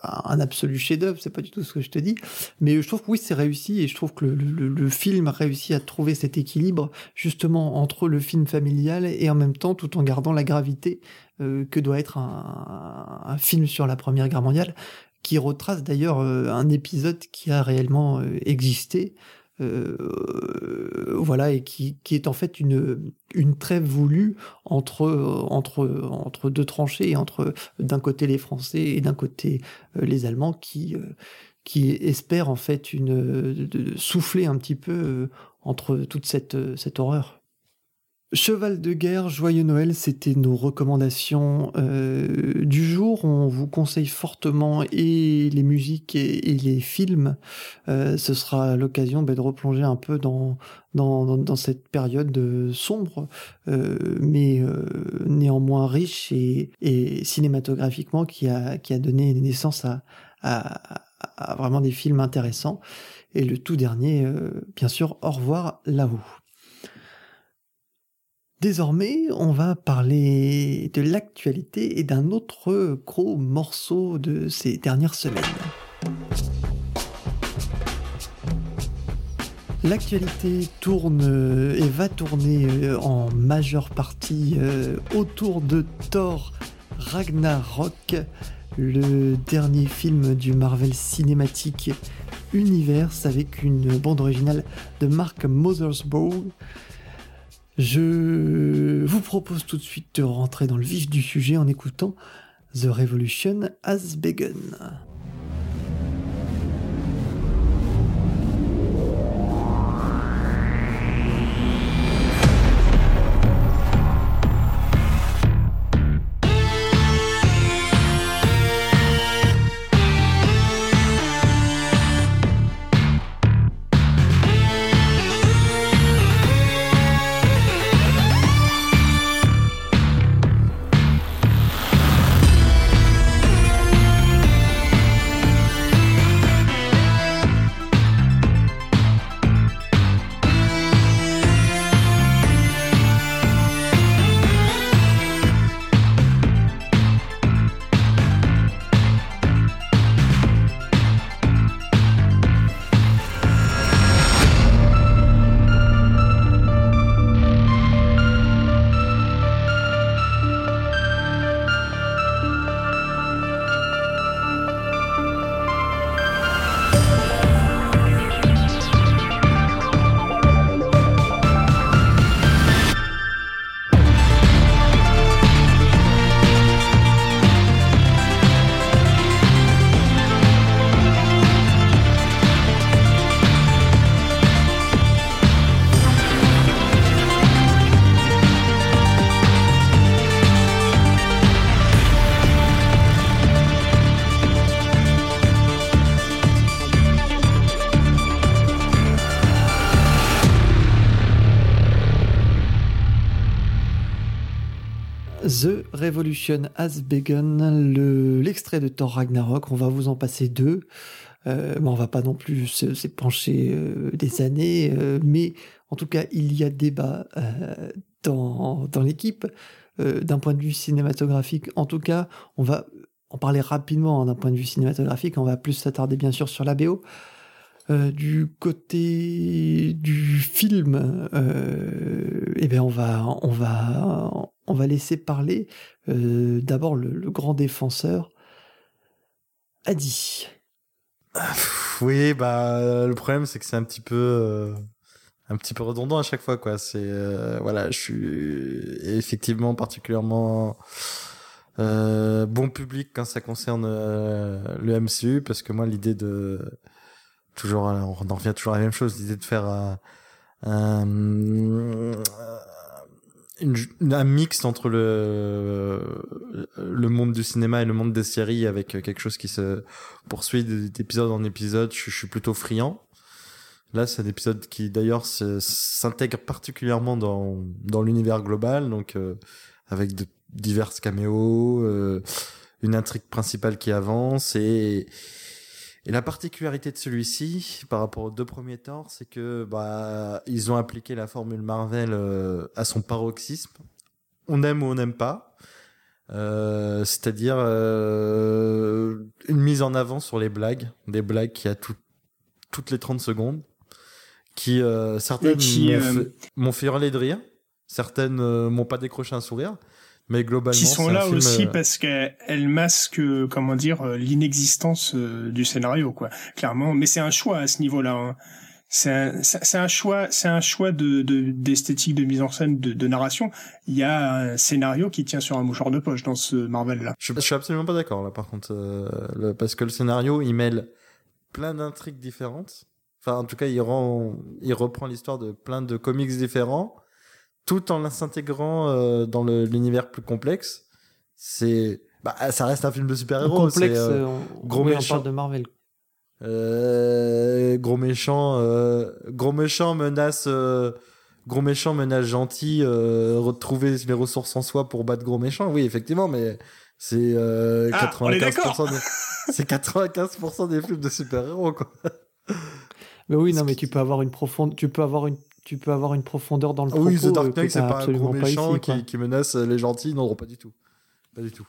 un absolu chef-d'œuvre, c'est pas du tout ce que je te dis, mais je trouve que oui, c'est réussi et je trouve que le, le, film a réussi à trouver cet équilibre justement entre le film familial et en même temps tout en gardant la gravité euh, que doit être un, un, film sur la Première Guerre mondiale, qui retrace d'ailleurs euh, un épisode qui a réellement euh, existé. Euh, voilà, et qui, qui, est en fait une, une trêve voulue entre, entre, entre deux tranchées, entre d'un côté les Français et d'un côté euh, les Allemands qui, euh, qui espèrent en fait une, de souffler un petit peu entre toute cette, cette horreur. Cheval de guerre, joyeux Noël, c'était nos recommandations euh, du jour. On vous conseille fortement et les musiques et, les films. Euh, ce sera l'occasion ben, de replonger un peu dans, dans, cette période euh, sombre, mais néanmoins riche et, cinématographiquement qui a, qui a donné naissance à, à, à vraiment des films intéressants. Et le tout dernier, bien sûr, au revoir là-haut. Désormais, on va parler de l'actualité et d'un autre gros morceau de ces dernières semaines. L'actualité tourne et va tourner euh, en majeure partie euh, autour de Thor Ragnarok, le dernier film du Marvel Cinematic Universe avec une bande originale de Mark Mothersbaugh je vous propose tout de suite de rentrer dans le vif du sujet en écoutant The Revolution Has Begun. Revolution l'extrait de Thor Ragnarok. On va vous en passer deux. Euh, mais on va pas non plus s'épancher euh, des années, euh, mais en tout cas, il y a débat euh, dans, l'équipe. D'un point de vue cinématographique, en tout cas, on va en parler rapidement hein, d'un point de vue cinématographique. On va plus s'attarder bien sûr sur la BO. Du côté du film, eh bien on va, on va, on va laisser parler euh, d'abord le, grand défenseur, Adi. Oui, bah le problème c'est que c'est un petit peu euh, un petit peu redondant à chaque fois quoi. C'est euh, voilà, je suis effectivement particulièrement bon public quand ça concerne le MCU parce que moi l'idée de toujours on en revient toujours à la même chose, l'idée de faire un, un mix entre le le monde du cinéma et le monde des séries avec quelque chose qui se poursuit d'épisode en épisode. Je, suis plutôt friand. Là, c'est un épisode qui d'ailleurs s'intègre particulièrement dans dans l'univers global, donc euh, avec de divers caméos, euh, une intrigue principale qui avance et la particularité de celui-ci, par rapport aux deux premiers torts, c'est que bah ils ont appliqué la formule Marvel euh, à son paroxysme. On aime ou on n'aime pas. Euh, c'est-à-dire euh, une mise en avant sur les blagues, des blagues qui a tout, toutes les 30 secondes, qui euh, certaines m'ont fait, hurler de rire, certaines m'ont pas décroché un sourire, mais globalement qui sont là film, aussi euh, parce qu'elles masquent euh, comment dire euh, l'inexistence du scénario quoi clairement mais c'est un choix à ce niveau là hein. c'est un, c'est un choix c'est un choix de de- d'esthétique de, mise en scène de, de narration il y a un scénario qui tient sur un mouchoir de poche dans ce Marvel là Je, je suis absolument pas d'accord là par contre euh, le- parce que le scénario il mêle plein d'intrigues différentes. Enfin en tout cas il rend il reprend l'histoire de plein de comics différents tout en s'intégrant euh, dans l'univers plus complexe. C'est bah ça reste un film de super-héros, complexe, c'est euh, euh, on, gros oui, on méchant. parle de Marvel. euh, gros méchant euh, gros méchant menace euh, gros méchant menace gentil euh, retrouver les ressources en soi pour battre gros méchant. Oui, effectivement mais c'est euh, Ah, on est 95% des... *laughs* c'est 95% des films de super-héros quoi. Mais oui, non, mais tu peux avoir une profonde, tu peux avoir une, tu peux avoir une profondeur dans le Ah propos. oui, The Dark euh, Knight, c'est pas un gros pas méchant ici, qui, qui menace les gentils. Non, non, pas du tout. Pas du tout.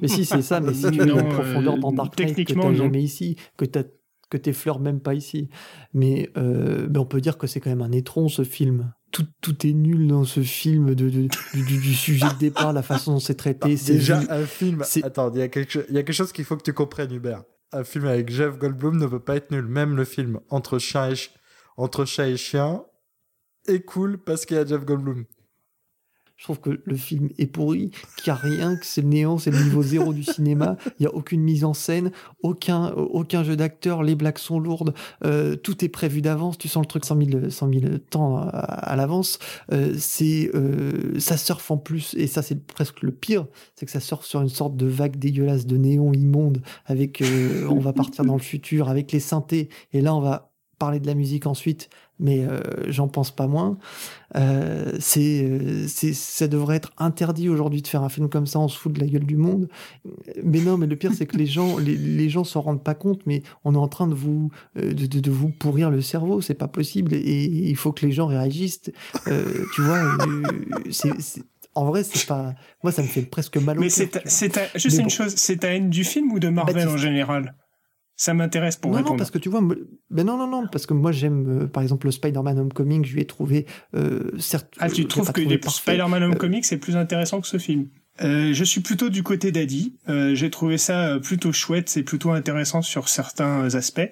Mais si, c'est ça, mais *laughs* si tu as une profondeur euh, dans Dark Knight que t'as jamais ici, que t'as que t'effleures même pas ici. Mais, euh, mais on peut dire que c'est quand même un étron ce film. Tout, tout est nul dans ce film de, de- du, sujet de départ, la façon dont c'est traité. c'est Déjà, un film. c'est- Attends, il y, a quelque... il y a quelque chose qu'il faut que tu comprennes, Hubert. Un film avec Jeff Goldblum ne peut pas être nul. Même le film entre chat et, ch- entre chat et chien est cool parce qu'il y a Jeff Goldblum. Je trouve que le film est pourri, qu'il n'y a rien, que c'est le néant, c'est le niveau zéro du cinéma. Il n'y a aucune mise en scène, aucun, aucun jeu d'acteur, les blagues sont lourdes, euh, tout est prévu d'avance, tu sens le truc 100 000, 100 000 temps à, l'avance. Euh, c'est, euh, ça surfe en plus, et ça c'est presque le pire, c'est que ça surfe sur une sorte de vague dégueulasse de néon immonde, avec, euh, on va partir dans le futur, avec les synthés, et là on va parler de la musique ensuite, mais euh, j'en pense pas moins. Euh, c'est, euh, c'est, ça devrait être interdit aujourd'hui de faire un film comme ça, on se fout de la gueule du monde. Mais non, mais le pire c'est que les gens, les, les gens s'en rendent pas compte, mais on est en train de vous, de, de, de vous pourrir le cerveau, c'est pas possible, et il faut que les gens réagissent. Euh, tu vois, c'est, c'est- en vrai c'est pas, moi ça me fait presque mal au mais cœur, c'est ta- c'est ta- juste Mais une bon. chose c'est ta haine du film ou de Marvel en général? Ça m'intéresse pour non, répondre non, parce que tu vois, ben non, non, non, parce que moi j'aime, euh, par exemple, le Spider-Man Homecoming, je lui ai trouvé, euh, certes. Ah, euh, tu l'ai trouves que. Spider-Man Euh, Homecoming c'est plus intéressant que ce film euh, je suis plutôt du côté d'Adi. Euh, J'ai trouvé ça euh, plutôt chouette, c'est plutôt intéressant sur certains aspects.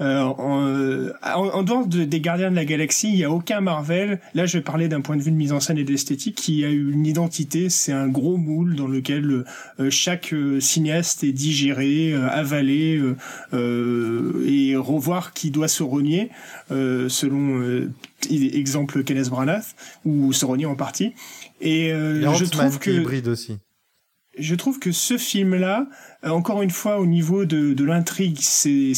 Euh, en, euh, en, dehors de- des Gardiens de la Galaxie, il y a aucun Marvel. Là, je vais parler d'un point de vue de mise en scène et d'esthétique qui a une identité. C'est un gros moule dans lequel chaque cinéaste est digéré, avalé et revoir qui doit se renier selon exemple Kenneth Branagh ou se renier en partie. Et euh, je trouve que hybride aussi. je trouve que ce film-là, euh, encore une fois, au niveau de, de l'intrigue, c'est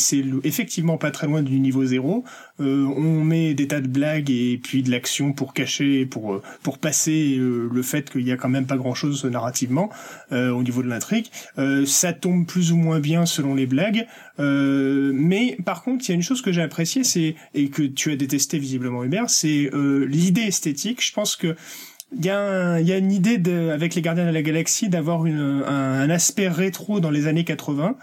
effectivement pas très loin du niveau zéro. Euh, on met des tas de blagues et puis de l'action pour cacher, pour euh, pour passer le fait qu'il y a quand même pas grand-chose narrativement au niveau de l'intrigue. ça tombe plus ou moins bien selon les blagues. mais par contre, il y a une chose que j'ai appréciée, c'est et que tu as détesté visiblement Hubert, c'est l'idée esthétique. Je pense que il y, a une idée de, avec les Gardiens de la Galaxie d'avoir un, un, aspect rétro dans les années 80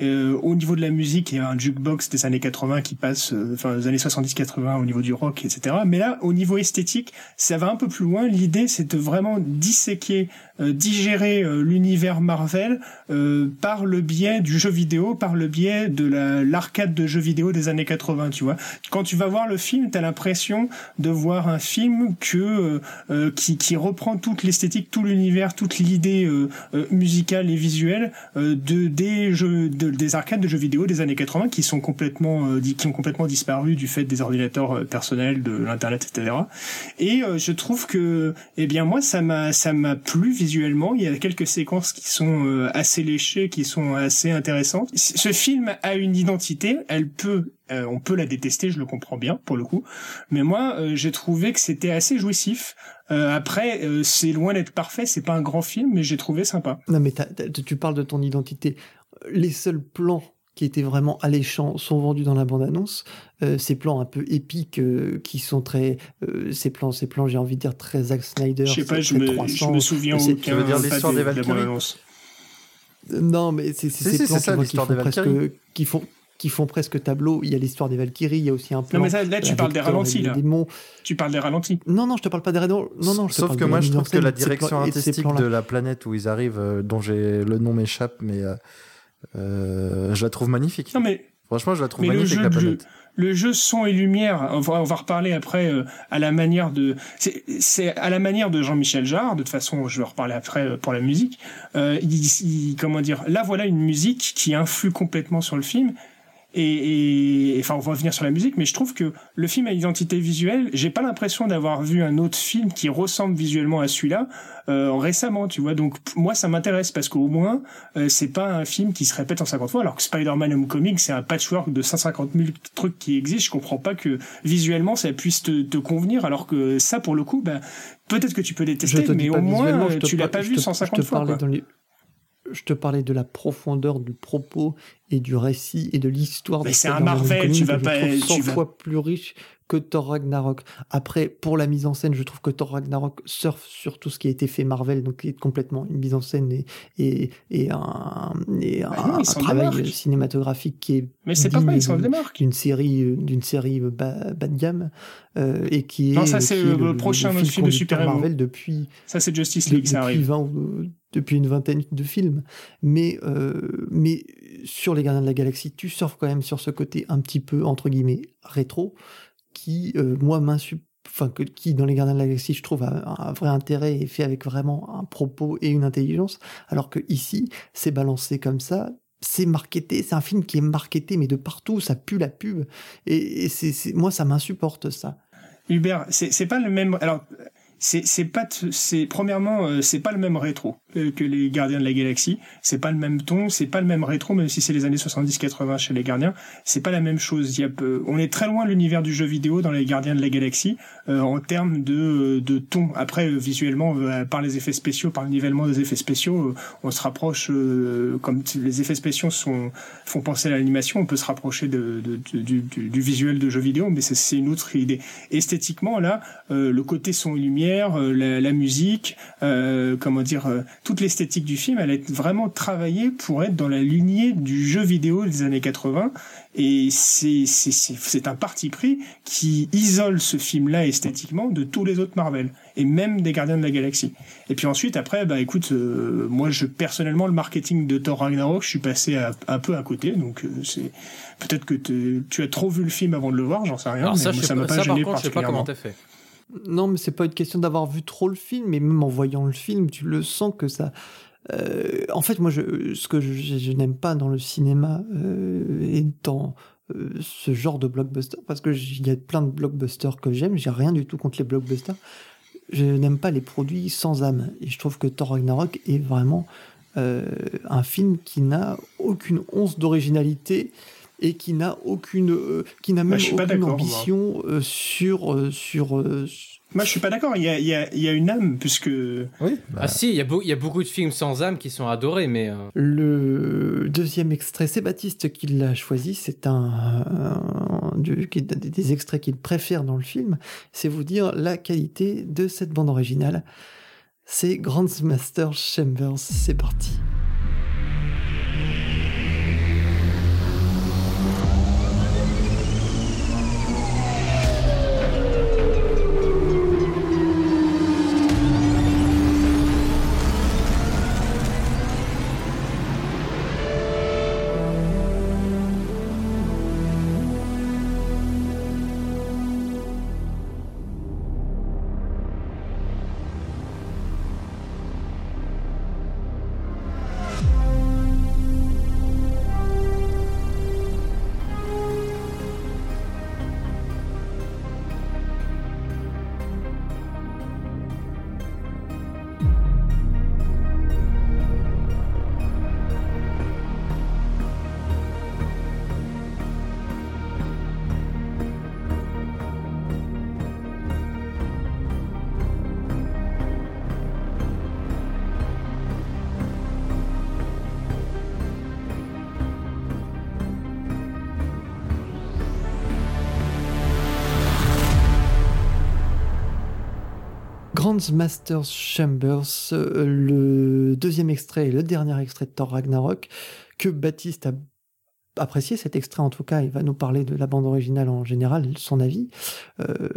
euh, au niveau de la musique, il y a un jukebox des années 80 qui passe, euh, enfin des années 70-80 au niveau du rock, etc. Mais là, au niveau esthétique, ça va un peu plus loin. L'idée, c'est de vraiment disséquer, euh, digérer l'univers Marvel par le biais du jeu vidéo, par le biais de l'arcade de jeux vidéo des années 80. Tu vois, quand tu vas voir le film, t'as l'impression de voir un film que qui, qui reprend toute l'esthétique, tout l'univers, toute l'idée musicale et visuelle de des jeux de des arcades de jeux vidéo des années 80 qui sont complètement euh, qui ont complètement disparu du fait des ordinateurs euh, personnels, de l'internet, etc. Et euh, je trouve que eh bien moi ça m'a ça m'a plu visuellement. Il y a quelques séquences qui sont assez léchées, qui sont assez intéressantes. Ce film a une identité. Elle peut on peut la détester, je le comprends bien pour le coup, mais moi j'ai trouvé que c'était assez jouissif. après, c'est loin d'être parfait, c'est pas un grand film, mais j'ai trouvé sympa. Non, mais tu parles de ton identité les seuls plans qui étaient vraiment alléchants sont vendus dans la bande-annonce. Euh, ces plans un peu épiques euh, qui sont très... Euh, ces plans, ces plans j'ai envie de dire très Zack Snyder. Je sais pas, je me, je me, souviens aucun, Tu veux dire l'histoire des, Valkyries Non, mais c'est ces plans ça, qui, font presque, qui, font, qui font presque tableau. Il y a l'histoire des Valkyries, il y a aussi un plan. Non, mais ça, là, tu parles des ralentis, là. Tu parles des ralentis. Non, non, je te parle pas des ralentis. Non, non, je Sauf que moi, je trouve que la direction artistique de la planète où ils arrivent, dont j'ai le nom m'échappe, mais euh, je la trouve magnifique. Non mais franchement, je la trouve magnifique la planète. Le jeu son et lumière, on va, on va reparler après euh, à la manière de, c'est à la manière de Jean-Michel Jarre. De toute façon, je vais reparler après euh, pour la musique. Euh, il, comment dire Là, voilà une musique qui influe complètement sur le film et, enfin, on va revenir sur la musique, mais je trouve que le film a une identité visuelle. J'ai pas l'impression d'avoir vu un autre film qui ressemble visuellement à celui-là euh, récemment, tu vois. Donc moi, ça m'intéresse parce qu'au moins, euh, c'est pas un film qui se répète en 50 fois. Alors que Spider-Man Homecoming, c'est un patchwork de 150 000 trucs qui existent. Je comprends pas que visuellement ça puisse te, te convenir, alors que ça, pour le coup, ben peut-être que tu peux détester, mais au moins tu l'as pas vu 150 fois. Quoi je te parlais de la profondeur du propos et du récit et de l'histoire. Mais c'est un Marvel, tu vas pas. 100 fois plus riche que Thor Ragnarok. Après, pour la mise en scène, je trouve que Thor Ragnarok surfe sur tout ce qui a été fait Marvel, donc qui est complètement une mise en scène et, et, et un, et bah un, travail cinématographique qui est. Mais c'est pas vrai, ils sont des marques. D'une série, d'une série bas, de gamme euh, et qui est. Non, ça c'est le, prochain film de super-héros. Marvel depuis. Ça c'est Justice League, ça arrive. 20, depuis une vingtaine de films. Mais, euh, mais sur Les Gardiens de la Galaxie, tu surfes quand même sur ce côté un petit peu, entre guillemets, rétro, qui, euh, moi, Enfin, que, qui dans les Gardiens de la Galaxie, je trouve, un vrai intérêt et fait avec vraiment un propos et une intelligence, alors que ici, c'est balancé comme ça, c'est marketé, c'est un film qui est marketé, mais de partout, ça pue la pub, et, c'est, moi, ça m'insupporte ça. Hubert, c'est pas le même. Alors, c'est c'est pas c'est premièrement euh, c'est pas le même rétro que les Gardiens de la Galaxie. C'est pas le même ton c'est pas le même rétro même si c'est les années 70-80 chez les Gardiens. C'est pas la même chose. Il y a on est très loin de l'univers du jeu vidéo dans les Gardiens de la Galaxie euh, en termes de de ton. Après euh, visuellement par les effets spéciaux par le nivellement des effets spéciaux on se rapproche comme les effets spéciaux sont font penser à l'animation on peut se rapprocher de, de, du, du, du, visuel de jeu vidéo mais c'est une autre idée. Esthétiquement là le côté son et lumière euh, la, musique, euh, comment dire, euh, toute l'esthétique du film, elle est vraiment travaillée pour être dans la lignée du jeu vidéo des années 80. Et c'est un parti pris qui isole ce film-là esthétiquement de tous les autres Marvel et même des Gardiens de la Galaxie. Et puis ensuite, après, bah écoute, moi je personnellement le marketing de Thor Ragnarok, je suis passé un peu à côté, donc c'est peut-être que tu as trop vu le film avant de le voir, j'en sais rien. mais ça, ça m'a pas gêné par contre, je sais pas comment t'as fait. Non, mais c'est pas une question d'avoir vu trop le film, mais même en voyant le film, tu le sens que ça. Euh, en fait, moi, ce que je, n'aime pas dans le cinéma euh, et dans euh, ce genre de blockbuster, parce que il y a plein de blockbusters que j'aime, j'ai rien du tout contre les blockbusters. Je n'aime pas les produits sans âme, et je trouve que Thor Ragnarok est vraiment un film qui n'a aucune once d'originalité et qui n'a aucune, euh, qui n'a bah, même aucune ambition euh, sur, euh, sur, moi, je suis pas d'accord. Il y a, il y, a, y a, une âme, puisque. Oui. Bah. Ah, si, il y, a il y a beaucoup de films sans âme qui sont adorés, mais. Le deuxième extrait, c'est Baptiste qui l'a choisi. C'est un. des extraits qu'il préfère dans le film. C'est vous dire la qualité de cette bande originale. C'est Grandmaster Chambers. C'est parti. Masters Chambers, euh, le deuxième extrait et le dernier extrait de Thor Ragnarok, que Baptiste a apprécié cet extrait en tout cas, il va nous parler de la bande originale en général, son avis. Euh,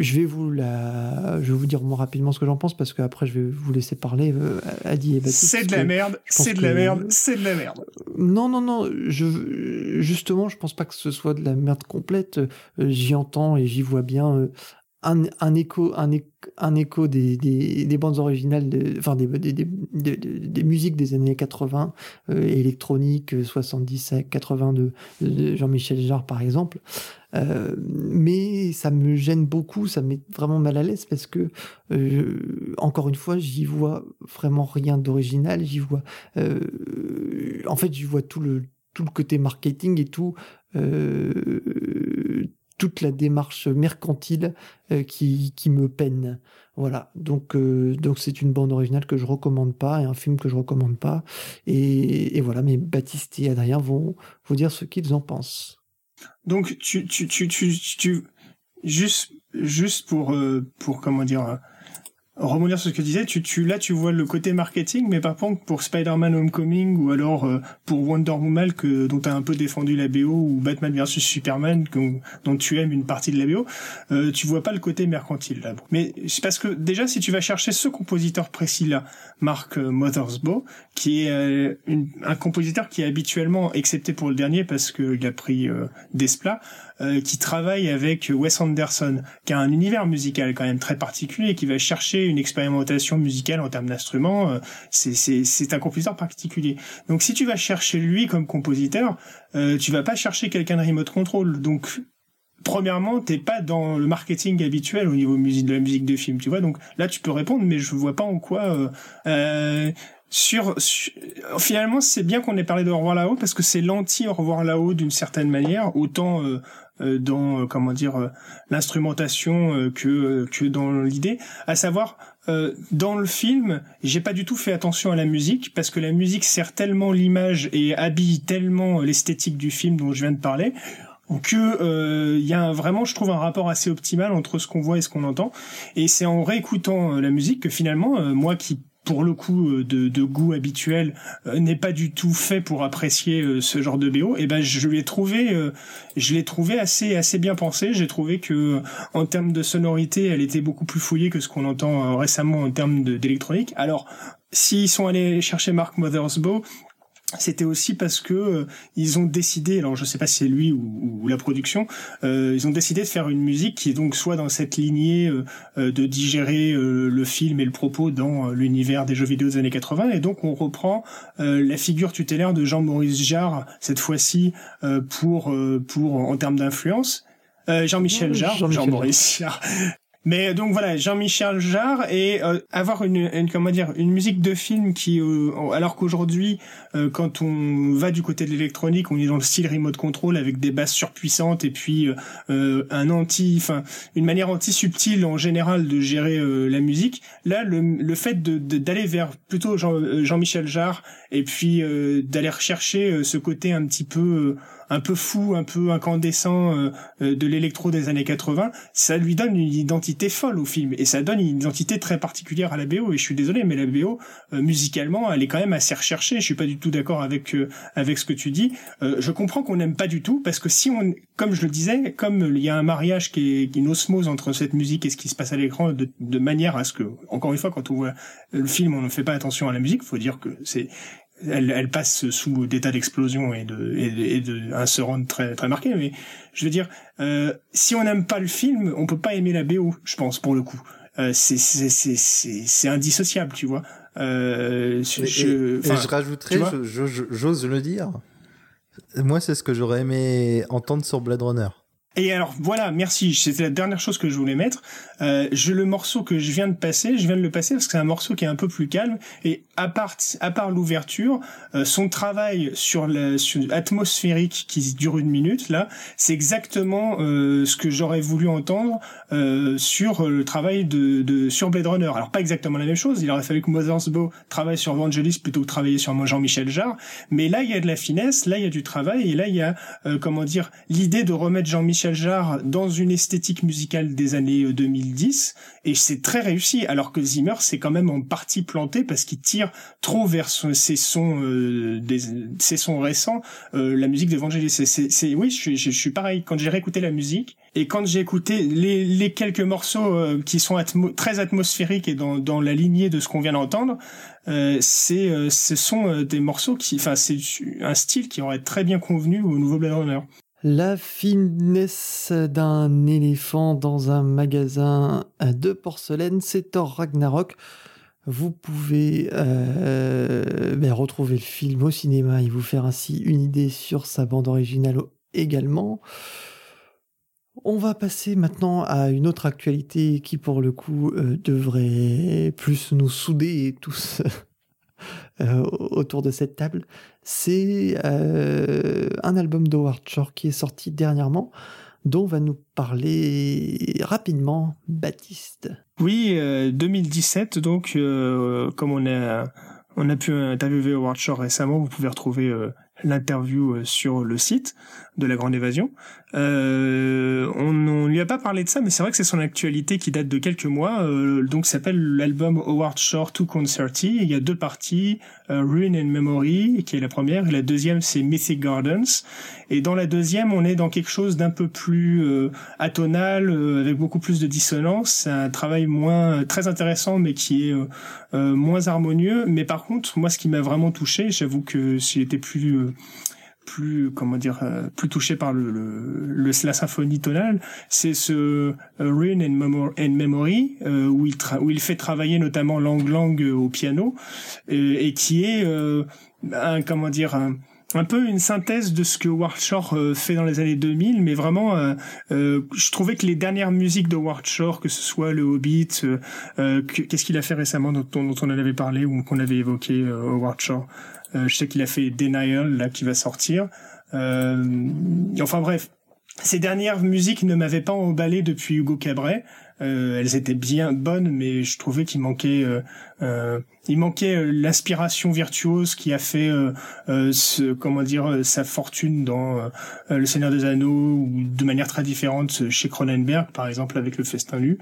je vais vous la, je vais vous dire moins rapidement ce que j'en pense parce qu'après je vais vous laisser parler euh, Adi et Baptiste. C'est de la merde, c'est de la merde, c'est de la merde. Non non non, je justement je pense pas que ce soit de la merde complète. j'y entends et j'y vois bien un, écho, un, un écho des, des, bandes originales, enfin des, des, des, musiques des années 80, euh, électronique, 70, 80 de, Jean-Michel Jarre par exemple. Euh, mais ça me gêne beaucoup, ça me met vraiment mal à l'aise parce que, euh, encore une fois, j'y vois vraiment rien d'original, j'y vois, en fait, j'y vois tout le, tout le côté marketing et tout, toute la démarche mercantile euh, qui, qui, me peine. Voilà, donc euh, donc c'est une bande originale que je recommande pas et un film que je recommande pas. Et, voilà, mais Baptiste et Adrien vont vous dire ce qu'ils en pensent. Donc tu tu tu tu, tu juste juste pour euh, pour comment dire rebondir sur ce que tu disais, tu, tu, là tu vois le côté marketing, mais par contre pour Spider-Man Homecoming ou alors euh, pour Wonder Woman que dont tu as un peu défendu la BO ou Batman vs Superman dont tu aimes une partie de la BO, euh, tu vois pas le côté mercantile là. Mais c'est parce que déjà si tu vas chercher ce compositeur précis là, Mark euh, Mothersbaugh, qui est euh, un compositeur qui est habituellement, excepté pour le dernier parce qu'il a pris Desplat, qui travaille avec Wes Anderson, qui a un univers musical quand même très particulier, qui va chercher une expérimentation musicale en termes d'instruments, euh, c'est un compositeur particulier. Donc si tu vas chercher lui comme compositeur, euh, tu vas pas chercher quelqu'un de remote control. Donc premièrement, t'es pas dans le marketing habituel au niveau de la musique de film, tu vois. Donc là, tu peux répondre, mais je vois pas en quoi. Euh, euh sur, finalement, c'est bien qu'on ait parlé de Au revoir là-haut parce que c'est l'anti Au revoir là-haut d'une certaine manière, autant euh, euh, dans euh, comment dire euh, l'instrumentation que que dans l'idée. À savoir dans le film j'ai pas du tout fait attention à la musique parce que la musique sert tellement l'image et habille tellement l'esthétique du film dont je viens de parler que il y a vraiment je trouve un rapport assez optimal entre ce qu'on voit et ce qu'on entend. Et c'est en réécoutant la musique que finalement moi qui pour le coup euh, de, de goût habituel euh, n'est pas du tout fait pour apprécier euh, ce genre de BO et eh ben je l'ai trouvé je l'ai trouvé assez assez bien pensé. J'ai trouvé que en termes de sonorité elle était beaucoup plus fouillée que ce qu'on entend récemment en termes d'électronique. Alors s'ils sont allés chercher Mark Mothersbaugh c'était aussi parce que euh, ils ont décidé, alors je sais pas si c'est lui ou, la production, euh, ils ont décidé de faire une musique qui est donc soit dans cette lignée euh, de digérer le film et le propos dans l'univers des jeux vidéo des années 80, et donc on reprend la figure tutélaire de Jean-Maurice Jarre cette fois-ci pour pour en termes d'influence. Jean-Michel Jarre, Jean-Maurice Jarre, Mais donc voilà, Jean-Michel Jarre et euh, avoir une, une, comment dire une musique de film qui euh, alors qu'aujourd'hui euh, quand on va du côté de l'électronique, on est dans le style remote control avec des basses surpuissantes et puis un anti enfin une manière anti subtile en général de gérer la musique. Là le, le fait de d'aller vers plutôt Jean, Jean-Michel Jarre et puis d'aller rechercher ce côté un petit peu un peu fou, un peu incandescent euh, euh, de l'électro des années 80, ça lui donne une identité folle au film et ça donne une identité très particulière à la BO. Et je suis désolé, mais la BO euh, musicalement, elle est quand même assez recherchée. Je suis pas du tout d'accord avec avec ce que tu dis. je comprends qu'on n'aime pas du tout parce que si on, comme je le disais, comme il y a un mariage qui est, une osmose entre cette musique et ce qui se passe à l'écran de, de manière à ce que, encore une fois, quand on voit le film, on ne fait pas attention à la musique. Faut dire que c'est elle, elle, passe sous d'état d'explosion et de, et de, un surround très très marqué. Mais je veux dire, euh, si on n'aime pas le film, on peut pas aimer la BO, je pense pour le coup. Euh, c'est c'est c'est c'est indissociable, tu vois. Euh, je, je, je rajouterais, j'ose le dire. Moi, c'est ce que j'aurais aimé entendre sur Blade Runner. Et alors voilà, merci. C'était la dernière chose que je voulais mettre. Euh, je le morceau que je viens de passer, je viens de le passer parce que c'est un morceau qui est un peu plus calme. Et à part à part l'ouverture, euh, son travail sur la sur atmosphérique qui dure une minute là, c'est exactement euh, ce que j'aurais voulu entendre euh, sur le travail de, de sur Blade Runner. Alors pas exactement la même chose. Il aurait fallu que Mothersbaugh travaille sur Vangelis plutôt que travailler sur Jean-Michel Jarre. Mais là il y a de la finesse, là il y a du travail et là il y a euh, comment dire l'idée de remettre Jean-Michel Dans une esthétique musicale des années 2010 euh, et c'est très réussi alors que Zimmer c'est quand même en partie planté parce qu'il tire trop vers ses sons euh, des, ses sons récents euh, la musique d'Evangelis c'est oui je, suis pareil quand j'ai réécouté la musique et quand j'ai écouté les, quelques morceaux qui sont très atmosphériques et dans, dans la lignée de ce qu'on vient d'entendre, euh, c'est ce sont des morceaux qui, enfin, c'est un style qui aurait très bien convenu au nouveau Blade Runner. La finesse d'un éléphant dans un magasin de porcelaine, c'est Thor Ragnarok. Vous pouvez euh, ben, retrouver le film au cinéma et vous faire ainsi une idée sur sa bande originale également. On va passer maintenant à une autre actualité qui pour le coup euh, devrait plus nous souder tous *laughs* euh, autour de cette table c'est euh, un album d'Howard Shore qui est sorti dernièrement, dont va nous parler rapidement Baptiste. Oui, 2017, euh, donc comme on a, on a pu interviewer Howard Shore récemment, vous pouvez retrouver l'interview sur le site de la Grande Évasion. Euh, on ne lui a pas parlé de ça, mais c'est vrai que c'est son actualité qui date de quelques mois. Euh, donc, s'appelle l'album Howard Shore to Concerti. Il y a deux parties, euh, Ruin and Memory, qui est la première, et la deuxième, c'est Mythic Gardens. Et dans la deuxième, on est dans quelque chose d'un peu plus euh, atonal, euh, avec beaucoup plus de dissonance. C'est un travail moins très intéressant, mais qui est moins harmonieux. Mais par contre, moi, ce qui m'a vraiment touché, j'avoue que s'il était plus plus comment dire euh, plus touché par le, le, la symphonie tonale c'est ce euh, Rune and, Memory euh, où il où il fait travailler notamment Lang Lang au piano et qui est un comment dire un, un peu une synthèse de ce que Shore fait dans les années 2000, mais vraiment, je trouvais que les dernières musiques de Shore, que ce soit le Hobbit, qu'est-ce qu'il a fait récemment dont, dont, on avait parlé ou qu'on avait évoqué euh, Shore euh, je sais qu'il a fait Denial là qui va sortir. Euh, enfin bref, ces dernières musiques ne m'avaient pas emballé depuis Hugo Cabret. Euh, elles étaient bien bonnes, mais je trouvais qu'il manquait, euh, il manquait l'inspiration virtuose qui a fait, ce, comment dire, sa fortune dans Le Seigneur des Anneaux ou de manière très différente chez Cronenberg, par exemple avec Le Festin nu.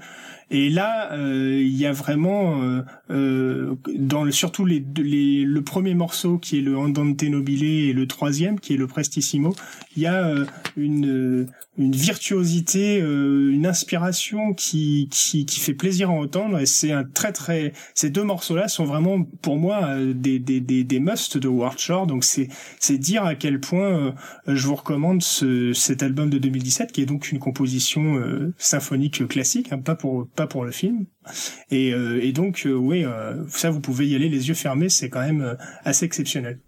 Et là, euh, il y a vraiment, euh, euh, dans le, surtout les, les, le premier morceau qui est le Andante Nobile et le troisième qui est le Prestissimo, il y a une, une virtuosité, une inspiration qui, qui, qui fait plaisir à entendre. Et c'est un très très, ces deux morceaux-là sont vraiment pour moi des des des, des musts de Ward Shore. Donc c'est c'est dire à quel point je vous recommande ce, cet album de 2017 qui est donc une composition symphonique classique, hein, pas pour pas pour le film. Et, euh, donc, euh, oui, euh, ça, vous pouvez y aller les yeux fermés, c'est quand même assez exceptionnel.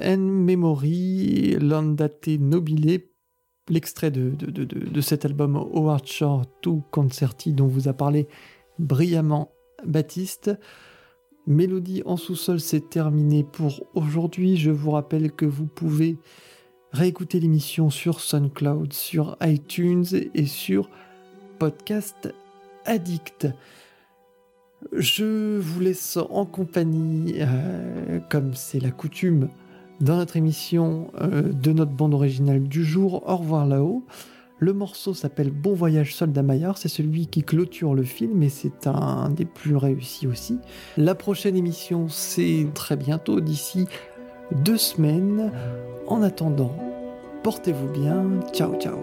And Memory, Landate Nobile, l'extrait de, de, cet album Howard Shore To Concerti dont vous a parlé brillamment Baptiste. Mélodie en sous-sol, c'est terminé pour aujourd'hui. Je vous rappelle que vous pouvez réécouter l'émission sur SoundCloud, sur iTunes et sur Podcast Addict. Je vous laisse en compagnie, euh, comme c'est la coutume dans notre émission, euh, de notre bande originale du jour. Au revoir là-haut. Le morceau s'appelle Bon voyage soldat Maillard, c'est celui qui clôture le film et c'est un des plus réussis aussi. La prochaine émission, c'est très bientôt, d'ici deux semaines. En attendant, portez-vous bien. Ciao, ciao.